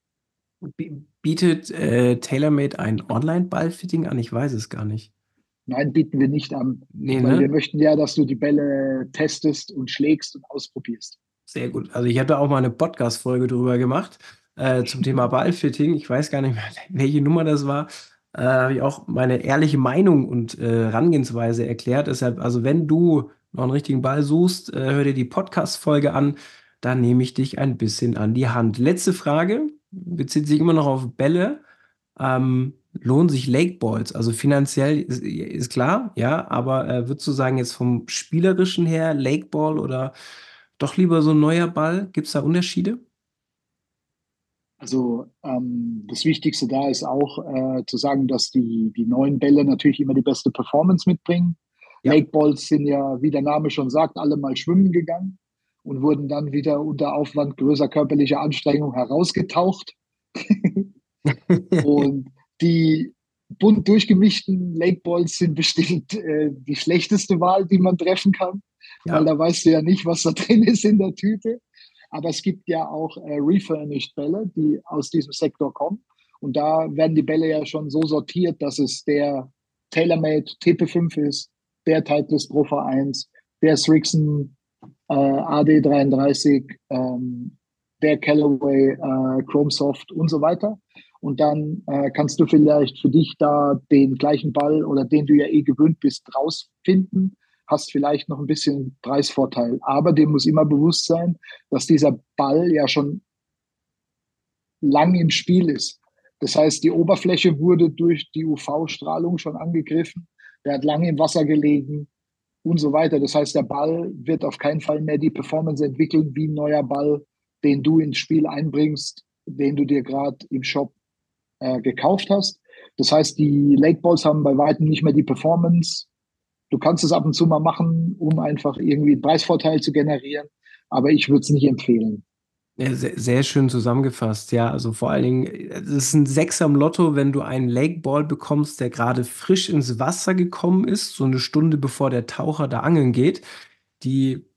Bietet äh, TaylorMade ein Online-Ballfitting an? Ich weiß es gar nicht. Nein, bieten wir nicht an. Nee, weil ne? wir möchten ja, dass du die Bälle testest und schlägst und ausprobierst. Sehr gut. Also ich hatte auch mal eine Podcast-Folge darüber gemacht äh, zum (laughs) Thema Ballfitting. Ich weiß gar nicht mehr, (laughs) welche Nummer das war. Äh, habe ich auch meine ehrliche Meinung und äh, Herangehensweise erklärt. Deshalb, also wenn du noch einen richtigen Ball suchst, äh, hör dir die Podcast-Folge an. Da nehme ich dich ein bisschen an die Hand. Letzte Frage bezieht sich immer noch auf Bälle. Ähm, lohnen sich Lake Balls? Also finanziell ist, ist klar, ja, aber äh, würdest du sagen, jetzt vom Spielerischen her, Lake Ball oder doch lieber so ein neuer Ball? Gibt es da Unterschiede? Also ähm, das Wichtigste da ist auch äh, zu sagen, dass die, die neuen Bälle natürlich immer die beste Performance mitbringen. Ja. Lake Balls sind ja, wie der Name schon sagt, alle mal schwimmen gegangen und wurden dann wieder unter Aufwand größer körperlicher Anstrengung herausgetaucht. (laughs) und die bunt durchgemischten Lake Balls sind bestimmt äh, die schlechteste Wahl, die man treffen kann, ja. weil da weißt du ja nicht, was da drin ist in der Tüte. Aber es gibt ja auch äh, refurnished Bälle, die aus diesem Sektor kommen. Und da werden die Bälle ja schon so sortiert, dass es der TaylorMade TP5 ist, der Titleist Pro V1, der Srixon äh, AD33, ähm, der Callaway äh, Chrome Soft und so weiter. Und dann äh, kannst du vielleicht für dich da den gleichen Ball oder den du ja eh gewöhnt bist, rausfinden. Hast vielleicht noch ein bisschen Preisvorteil. Aber dir muss immer bewusst sein, dass dieser Ball ja schon lang im Spiel ist. Das heißt, die Oberfläche wurde durch die UV-Strahlung schon angegriffen. Der hat lange im Wasser gelegen und so weiter. Das heißt, der Ball wird auf keinen Fall mehr die Performance entwickeln wie ein neuer Ball, den du ins Spiel einbringst, den du dir gerade im Shop äh, gekauft hast. Das heißt, die Lake Balls haben bei weitem nicht mehr die Performance. Du kannst es ab und zu mal machen, um einfach irgendwie einen Preisvorteil zu generieren, aber ich würde es nicht empfehlen. Sehr, sehr, schön zusammengefasst, ja. Also vor allen Dingen, es ist ein Sechser am Lotto, wenn du einen Lake Ball bekommst, der gerade frisch ins Wasser gekommen ist, so eine Stunde bevor der Taucher da angeln geht. Die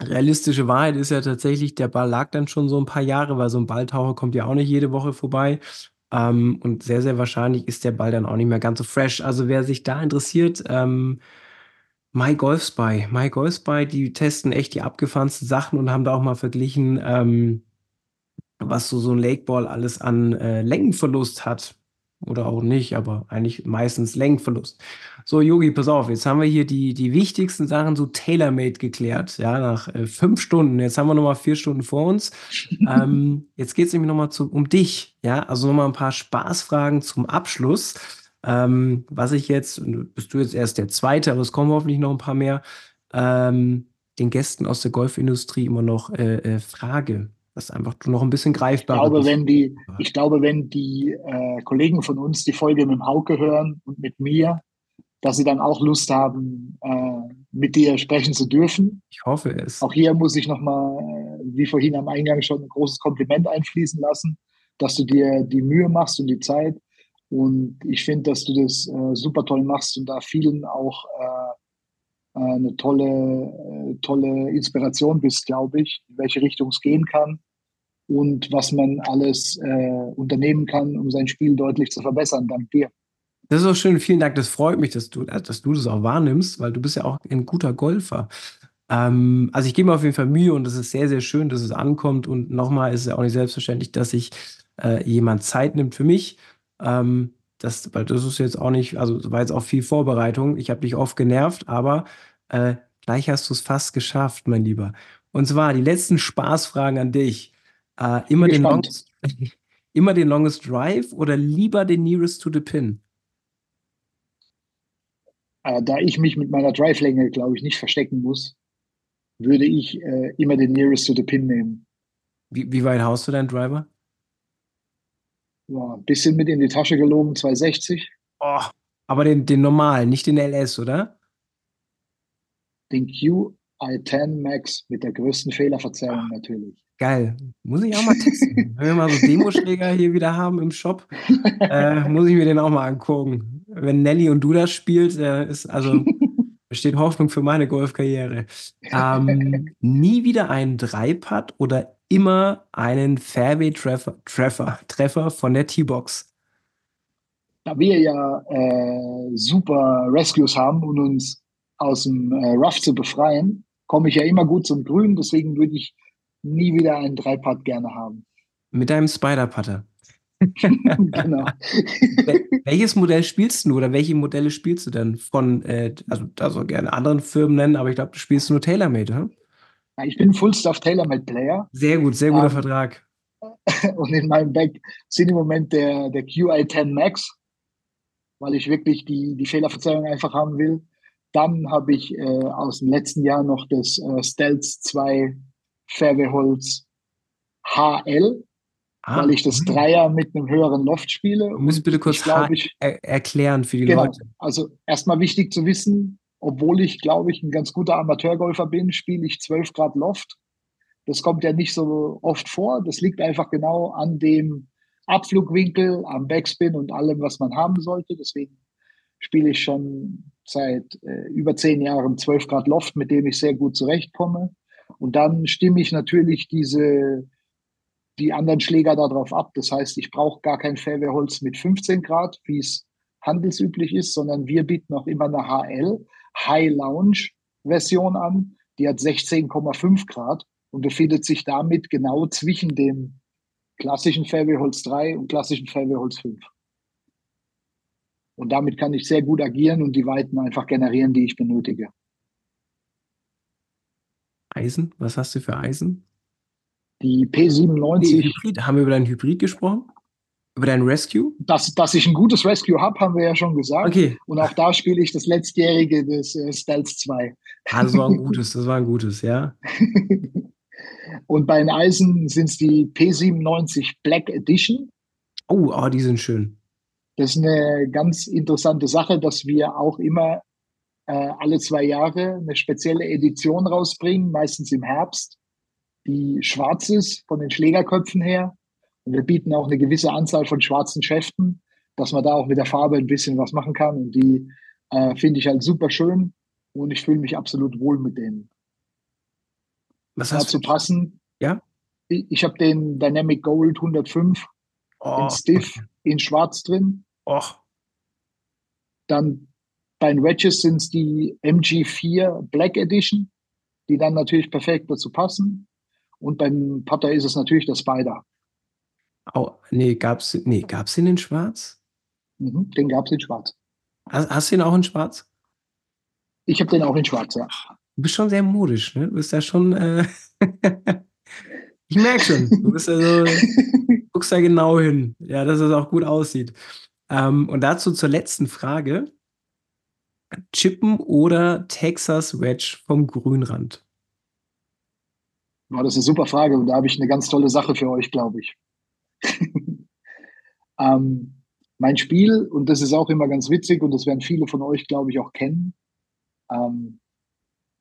realistische Wahrheit ist ja tatsächlich, der Ball lag dann schon so ein paar Jahre, weil so ein Balltaucher kommt ja auch nicht jede Woche vorbei. Ähm, und sehr, sehr wahrscheinlich ist der Ball dann auch nicht mehr ganz so fresh. Also wer sich da interessiert, ähm, MyGolfSpy. MyGolfSpy, die testen echt die abgefahrensten Sachen und haben da auch mal verglichen, ähm, was so, so ein Lakeball alles an äh, Längenverlust hat oder auch nicht, aber eigentlich meistens Längenverlust. So, Yogi, pass auf, jetzt haben wir hier die, die wichtigsten Sachen so tailor-made geklärt, ja, nach äh, fünf Stunden. Jetzt haben wir nochmal vier Stunden vor uns. (laughs) ähm, jetzt geht es nämlich nochmal um dich, ja, also nochmal ein paar Spaßfragen zum Abschluss. Ähm, was ich jetzt, bist du jetzt erst der Zweite, aber es kommen hoffentlich noch ein paar mehr, ähm, den Gästen aus der Golfindustrie immer noch äh, äh, frage dass einfach noch ein bisschen greifbar ich glaube, wenn die, Ich glaube, wenn die äh, Kollegen von uns die Folge mit dem Hauke hören und mit mir, dass sie dann auch Lust haben, äh, mit dir sprechen zu dürfen. Ich hoffe es. Auch hier muss ich nochmal, äh, wie vorhin am Eingang schon, ein großes Kompliment einfließen lassen, dass du dir die Mühe machst und die Zeit. Und ich finde, dass du das äh, super toll machst und da vielen auch äh, äh eine tolle, äh, tolle Inspiration bist, glaube ich, in welche Richtung es gehen kann und was man alles äh, unternehmen kann, um sein Spiel deutlich zu verbessern. Dank dir. Das ist auch schön. Vielen Dank. Das freut mich, dass du, dass du das auch wahrnimmst, weil du bist ja auch ein guter Golfer. Ähm, also ich gebe mir auf jeden Fall Mühe und es ist sehr, sehr schön, dass es ankommt. Und nochmal ist es ja auch nicht selbstverständlich, dass sich äh, jemand Zeit nimmt für mich. Ähm, das, weil das ist jetzt auch nicht, also war jetzt auch viel Vorbereitung. Ich habe dich oft genervt, aber äh, gleich hast du es fast geschafft, mein Lieber. Und zwar die letzten Spaßfragen an dich. Äh, immer, den longest, (laughs) immer den longest drive oder lieber den nearest to the pin? Äh, da ich mich mit meiner Drive-Länge, glaube ich, nicht verstecken muss, würde ich äh, immer den nearest to the pin nehmen. Wie, wie weit haust du deinen Driver? Ja, ein bisschen mit in die Tasche gelogen, 260. Oh, aber den, den normalen, nicht den LS, oder? Den QI10 Max mit der größten Fehlerverzerrung natürlich. Geil. Muss ich auch mal (laughs) testen. Wenn wir mal so Demoschläger hier wieder haben im Shop, äh, muss ich mir den auch mal angucken. Wenn Nelly und du das spielt, äh, ist also (laughs) besteht Hoffnung für meine Golfkarriere. Ähm, nie wieder einen Dreipad oder immer einen Fairway-Treffer Treffer, Treffer von der T-Box? Da wir ja äh, super Rescues haben und uns aus dem äh, Rough zu befreien, komme ich ja immer gut zum Grün. Deswegen würde ich nie wieder einen Dreipad gerne haben. Mit deinem Spider-Putter. (laughs) genau. (laughs) Welches Modell spielst du oder welche Modelle spielst du denn von, äh, also, also gerne anderen Firmen nennen, aber ich glaube, du spielst nur TaylorMade, hm? Ja, ich bin Full-Stuff TaylorMade-Player. Sehr gut, sehr guter ähm, Vertrag. (laughs) Und in meinem Back sind im Moment der, der QI10 Max, weil ich wirklich die, die Fehlerverzeihung einfach haben will. Dann habe ich äh, aus dem letzten Jahr noch das äh, Stealth 2 Fairway-Holz HL, ah, weil ich das mhm. Dreier mit einem höheren Loft spiele. Du musst bitte kurz ich, ich, er erklären für die genau, Leute. Also erstmal wichtig zu wissen, obwohl ich, glaube ich, ein ganz guter Amateurgolfer bin, spiele ich 12 Grad Loft. Das kommt ja nicht so oft vor. Das liegt einfach genau an dem Abflugwinkel, am Backspin und allem, was man haben sollte. Deswegen spiele ich schon seit äh, über zehn Jahren 12 Grad Loft, mit dem ich sehr gut zurechtkomme. Und dann stimme ich natürlich diese, die anderen Schläger darauf ab. Das heißt, ich brauche gar kein Fairwayholz mit 15 Grad, wie es handelsüblich ist, sondern wir bieten auch immer eine HL, High Lounge Version an. Die hat 16,5 Grad und befindet sich damit genau zwischen dem klassischen Fairwayholz 3 und klassischen Fairwayholz 5. Und damit kann ich sehr gut agieren und die Weiten einfach generieren, die ich benötige. Eisen? Was hast du für Eisen? Die P97. Nee, Hybrid. Haben wir über deinen Hybrid gesprochen? Über deinen Rescue? Dass, dass ich ein gutes Rescue habe, haben wir ja schon gesagt. Okay. Und auch da spiele ich das letztjährige des äh, Stealth 2. Ah, das war ein gutes, das war ein gutes, ja. (laughs) Und bei den Eisen sind es die P97 Black Edition. Oh, oh, die sind schön. Das ist eine ganz interessante Sache, dass wir auch immer äh, alle zwei Jahre eine spezielle Edition rausbringen, meistens im Herbst, die schwarz ist von den Schlägerköpfen her. Und wir bieten auch eine gewisse Anzahl von schwarzen Schäften, dass man da auch mit der Farbe ein bisschen was machen kann. Und die äh, finde ich halt super schön und ich fühle mich absolut wohl mit denen. Was Dazu hast du? passen. Ja. Ich, ich habe den Dynamic Gold 105 oh, in Stiff in Schwarz drin. Och. Dann bei den Wedges sind es die MG4 Black Edition, die dann natürlich perfekt dazu passen. Und beim Putter ist es natürlich der Spider. Oh, nee, gab's, nee, gab's den in Schwarz? Mhm, den gab's in Schwarz. Hast, hast, du den auch in Schwarz? Ich habe den auch in Schwarz, ja. Du bist schon sehr modisch, ne? Du bist ja schon. Äh (laughs) ich merke schon, du bist ja so, (laughs) guckst da genau hin. Ja, dass es auch gut aussieht. Ähm, und dazu zur letzten Frage. Chippen oder Texas Wedge vom Grünrand? Ja, das ist eine super Frage und da habe ich eine ganz tolle Sache für euch, glaube ich. (laughs) ähm, mein Spiel, und das ist auch immer ganz witzig und das werden viele von euch, glaube ich, auch kennen. Ähm,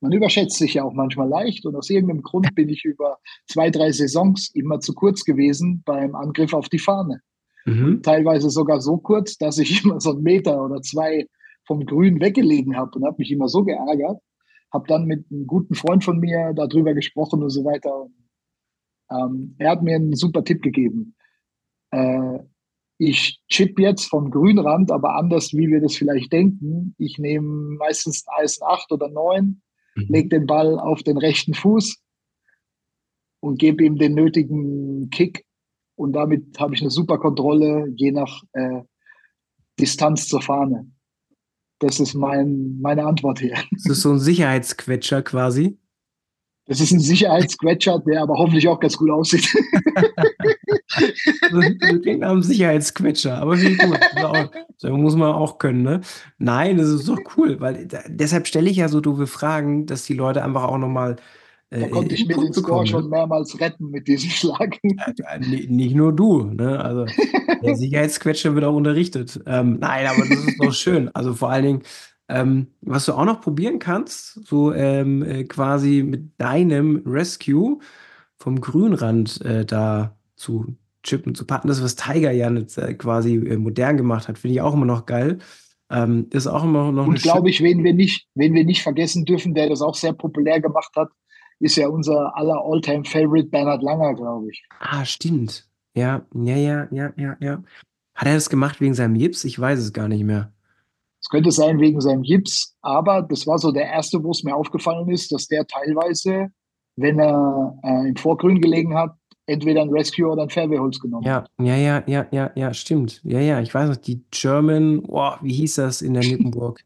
man überschätzt sich ja auch manchmal leicht und aus irgendeinem Grund bin ich über zwei, drei Saisons immer zu kurz gewesen beim Angriff auf die Fahne. Mhm. teilweise sogar so kurz, dass ich (laughs) immer so einen Meter oder zwei vom Grün weggelegen habe und habe mich immer so geärgert. Habe dann mit einem guten Freund von mir darüber gesprochen und so weiter. Und, ähm, er hat mir einen super Tipp gegeben. Äh, ich chip jetzt vom Grünrand, aber anders, wie wir das vielleicht denken. Ich nehme meistens Eisen 8 oder 9, lege Mhm. den Ball auf den rechten Fuß und gebe ihm den nötigen Kick. Und damit habe ich eine super Kontrolle, je nach äh, Distanz zur Fahne. Das ist mein, meine Antwort hier. Das ist so ein Sicherheitsquetscher quasi. Das ist ein Sicherheitsquetscher, der aber hoffentlich auch ganz gut aussieht. Das klingt nach einem Sicherheitsquetscher, aber wie gut. Das muss man auch können, ne? Nein, das ist doch cool, weil da, deshalb stelle ich ja so doofe Fragen, dass die Leute einfach auch nochmal äh, Da konnte ich mir den Score bekommen, schon ne? mehrmals retten mit diesem Schlag. Ni- Nicht nur du, ne? Also der (laughs) Sicherheitsquetscher wird auch unterrichtet. Ähm, nein, aber das ist doch schön. Also vor allen Dingen, ähm, was du auch noch probieren kannst, so ähm, äh, quasi mit deinem Rescue vom Grünrand äh, da zu chippen, zu packen. Das, was Tiger ja jetzt, äh, quasi äh, modern gemacht hat, finde ich auch immer noch geil. Ähm, ist auch immer noch Und glaube ich, wen wir nicht, wen wir nicht vergessen dürfen, der das auch sehr populär gemacht hat, ist ja unser aller All-Time-Favorite Bernhard Langer, glaube ich. Ah, stimmt. Ja, ja, ja, ja, ja, ja. Hat er das gemacht wegen seinem Gips? Ich weiß es gar nicht mehr. Es könnte sein wegen seinem Gips, aber das war so der erste, wo es mir aufgefallen ist, dass der teilweise, wenn er äh, im Vorgrün gelegen hat, entweder ein Rescue oder ein Fairway-Holz genommen Ja, hat. ja, ja, ja, ja, ja, stimmt. Ja, ja, ich weiß noch, die German, oh, wie hieß das in der (laughs) Nippenburg?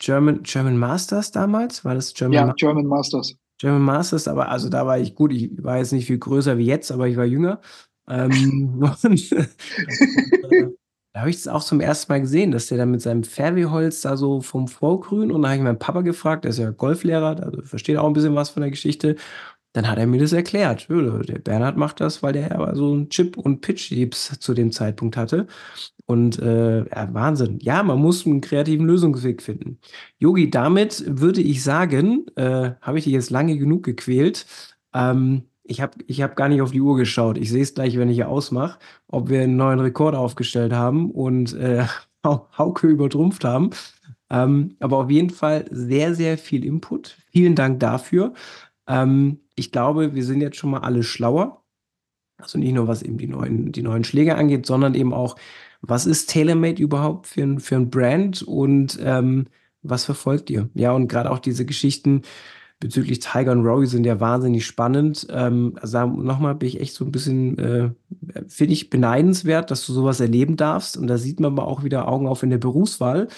German, German Masters damals? War das German, Ja, Ma German Masters. German Masters? Aber also da war ich gut, ich war jetzt nicht viel größer wie jetzt, aber ich war jünger. Ähm, (laughs) und äh, (laughs) da habe ich es auch zum ersten Mal gesehen, dass der da mit seinem Fairway-Holz da so vom Vorgrün und da habe ich meinen Papa gefragt, der ist ja Golflehrer, also versteht auch ein bisschen was von der Geschichte. Dann hat er mir das erklärt. Der Bernhard macht das, weil der aber so einen Chip- und Pitch-Diebs zu dem Zeitpunkt hatte. Und äh, ja, Wahnsinn. Ja, man muss einen kreativen Lösungsweg finden. Yogi, damit würde ich sagen, äh, habe ich dich jetzt lange genug gequält. Ähm, ich habe ich hab gar nicht auf die Uhr geschaut. Ich sehe es gleich, wenn ich hier ausmache, ob wir einen neuen Rekord aufgestellt haben und äh, (laughs) Hau- Hauke übertrumpft haben. Ähm, aber auf jeden Fall sehr, sehr viel Input. Vielen Dank dafür. Ähm, ich glaube, wir sind jetzt schon mal alle schlauer. Also nicht nur was eben die neuen, die neuen Schläge angeht, sondern eben auch, was ist TaylorMade überhaupt für ein, für ein Brand und ähm, was verfolgt ihr? Ja, und gerade auch diese Geschichten bezüglich Tiger und Rory sind ja wahnsinnig spannend. Ähm, also nochmal bin ich echt so ein bisschen, äh, finde ich beneidenswert, dass du sowas erleben darfst. Und da sieht man aber auch wieder Augen auf in der Berufswahl,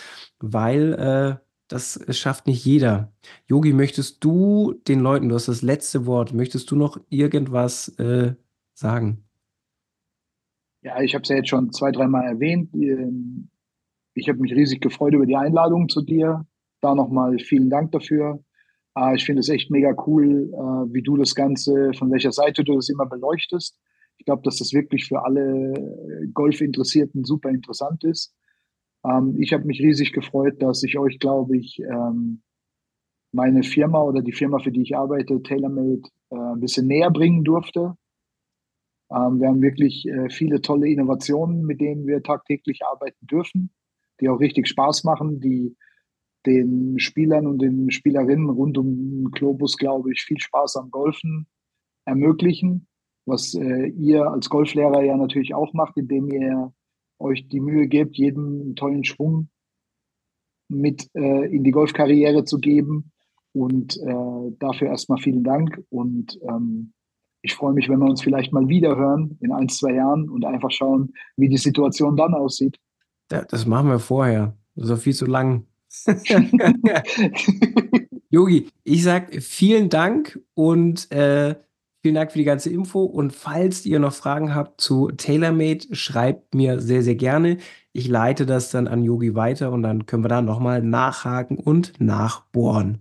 weil äh, das schafft nicht jeder. Yogi, möchtest du den Leuten, du hast das letzte Wort, möchtest du noch irgendwas äh, sagen? Ja, ich habe es ja jetzt schon zwei, dreimal erwähnt. Ähm, Ich habe mich riesig gefreut über die Einladung zu dir. Da nochmal vielen Dank dafür. Äh, Ich finde es echt mega cool, äh, wie du das Ganze, von welcher Seite du das immer beleuchtest. Ich glaube, dass das wirklich für alle äh, Golfinteressierten super interessant ist. Ähm, Ich habe mich riesig gefreut, dass ich euch, glaube ich, ähm, meine Firma oder die Firma, für die ich arbeite, TaylorMade, äh, ein bisschen näher bringen durfte. Ähm, wir haben wirklich äh, viele tolle Innovationen, mit denen wir tagtäglich arbeiten dürfen, die auch richtig Spaß machen, die den Spielern und den Spielerinnen rund um den Globus, glaube ich, viel Spaß am Golfen ermöglichen, was äh, ihr als Golflehrer ja natürlich auch macht, indem ihr euch die Mühe gebt, jedem einen tollen Schwung mit äh, in die Golfkarriere zu geben. Und äh, dafür erstmal vielen Dank und ähm, ich freue mich, wenn wir uns vielleicht mal wieder hören in ein, zwei Jahren und einfach schauen, wie die Situation dann aussieht. Da- Das machen wir vorher. Das ist doch viel zu lang. (laughs) Yogi, ich sag vielen Dank und äh, vielen Dank für die ganze Info. Und falls ihr noch Fragen habt zu TaylorMade, schreibt mir sehr, sehr gerne. Ich leite das dann an Yogi weiter und dann können wir da nochmal nachhaken und nachbohren.